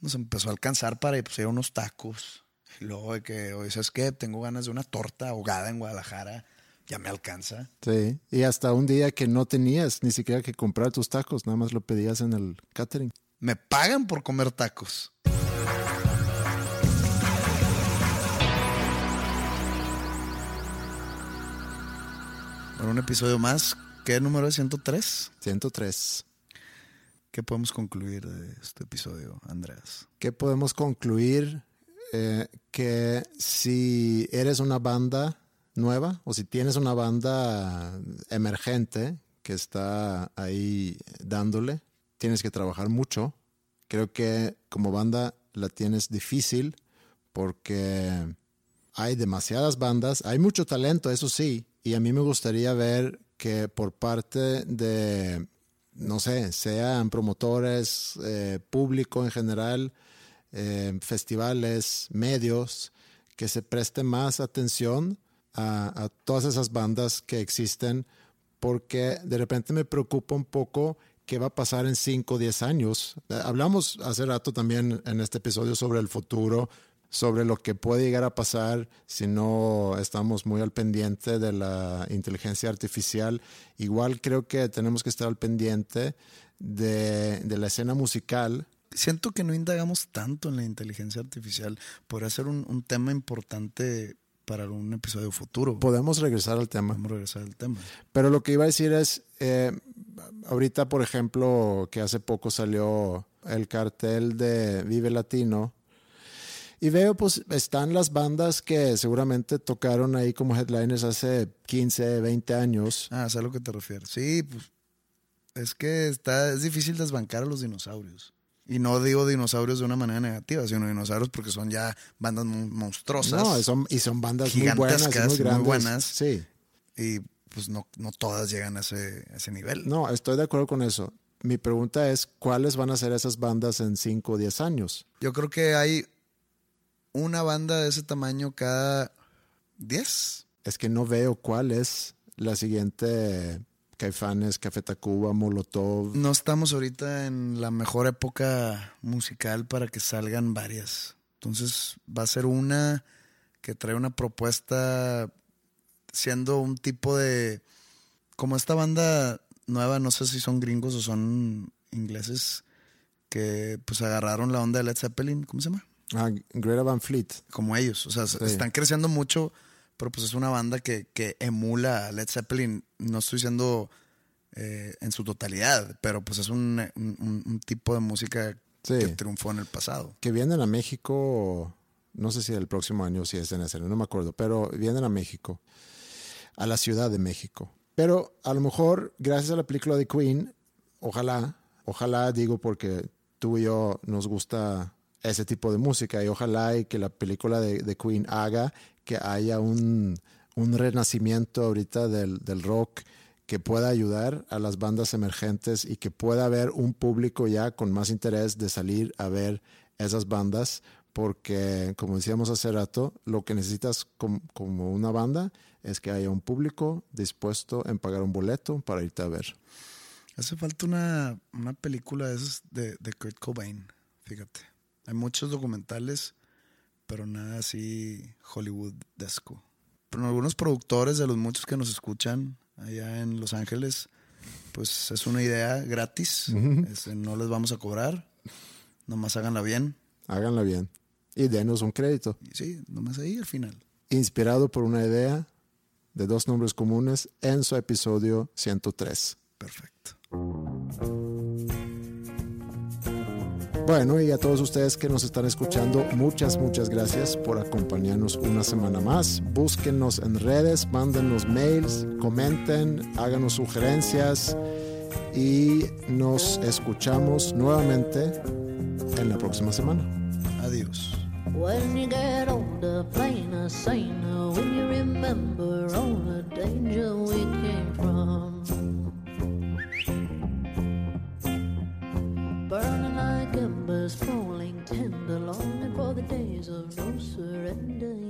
Nos empezó a alcanzar para pues, ir a unos tacos. Y luego de que, oye, ¿sabes qué? Tengo ganas de una torta ahogada en Guadalajara. Ya me alcanza. Sí. Y hasta un día que no tenías ni siquiera que comprar tus tacos, nada más lo pedías en el catering. Me pagan por comer tacos. Bueno, un episodio más. ¿Qué número es? 103. 103. ¿Qué podemos concluir de este episodio, Andreas? ¿Qué podemos concluir? Eh, que si eres una banda nueva o si tienes una banda emergente que está ahí dándole, tienes que trabajar mucho. Creo que como banda la tienes difícil porque hay demasiadas bandas, hay mucho talento, eso sí, y a mí me gustaría ver que por parte de, no sé, sean promotores, eh, público en general, eh, festivales, medios, que se preste más atención a, a todas esas bandas que existen, porque de repente me preocupa un poco qué va a pasar en 5 o 10 años. Eh, Hablamos hace rato también en este episodio sobre el futuro, sobre lo que puede llegar a pasar si no estamos muy al pendiente de la inteligencia artificial. Igual creo que tenemos que estar al pendiente de, de la escena musical. Siento que no indagamos tanto en la inteligencia artificial. Podría ser un, un tema importante para un episodio futuro. Podemos regresar al tema. A regresar al tema. Pero lo que iba a decir es, eh, ahorita por ejemplo, que hace poco salió el cartel de Vive Latino, y veo pues están las bandas que seguramente tocaron ahí como headliners hace 15, 20 años. Ah, sé a lo que te refieres. Sí, pues es que está, es difícil desbancar a los dinosaurios. Y no digo dinosaurios de una manera negativa, sino dinosaurios porque son ya bandas mon- monstruosas. No, son, y son bandas muy buenas, Gigantescas, muy muy buenas. Sí, Y pues no, no todas llegan a ese, a ese nivel. no, estoy de acuerdo con eso. Mi pregunta es, ¿cuáles van a ser esas bandas en 5 o 10 años? Yo creo que hay una banda de ese tamaño cada 10. Es que no veo cuál es la siguiente Caifanes, Café Tacuba, Molotov. No estamos ahorita en la mejor época musical para que salgan varias. Entonces va a ser una que trae una propuesta siendo un tipo de... Como esta banda nueva, no sé si son gringos o son ingleses, que pues agarraron la onda de Led Zeppelin, ¿cómo se llama? Ah, Greta Van Fleet. Como ellos, o sea, están creciendo mucho, pero pues es una banda que, que emula a Led Zeppelin, no estoy diciendo eh, en su totalidad, pero pues es un, un- un tipo de música Sí. que triunfó en el pasado. Que vienen a México, no sé si el próximo año, si es en ese, no me acuerdo, pero vienen a México, a la Ciudad de México. Pero a lo mejor, gracias a la película de Queen, ojalá, ojalá digo porque tú y yo nos gusta ese tipo de música y ojalá y que la película de, de Queen haga que haya un, un renacimiento ahorita del, del rock, que pueda ayudar a las bandas emergentes y que pueda haber un público ya con más interés de salir a ver esas bandas, porque como decíamos hace rato, lo que necesitas como, una banda es que haya un público dispuesto en pagar un boleto para irte a ver. Hace falta una, película de, de, de Kurt Cobain, fíjate. Hay muchos documentales, pero nada así Hollywood-desco. Pero algunos productores de los muchos que nos escuchan allá en Los Ángeles, pues es una idea gratis. no les vamos a cobrar. Nomás háganla bien. Háganla bien. Y denos un crédito. Sí, nomás ahí al final. Inspirado por una idea de dos nombres comunes en su episodio 103. Perfecto. Bueno, y a todos ustedes que nos están escuchando, muchas, muchas gracias por acompañarnos una semana más. Búsquenos en redes, mándenos mails, comenten, háganos sugerencias y nos escuchamos nuevamente en la próxima semana. Adiós. is falling tender, longing for the days of no surrender.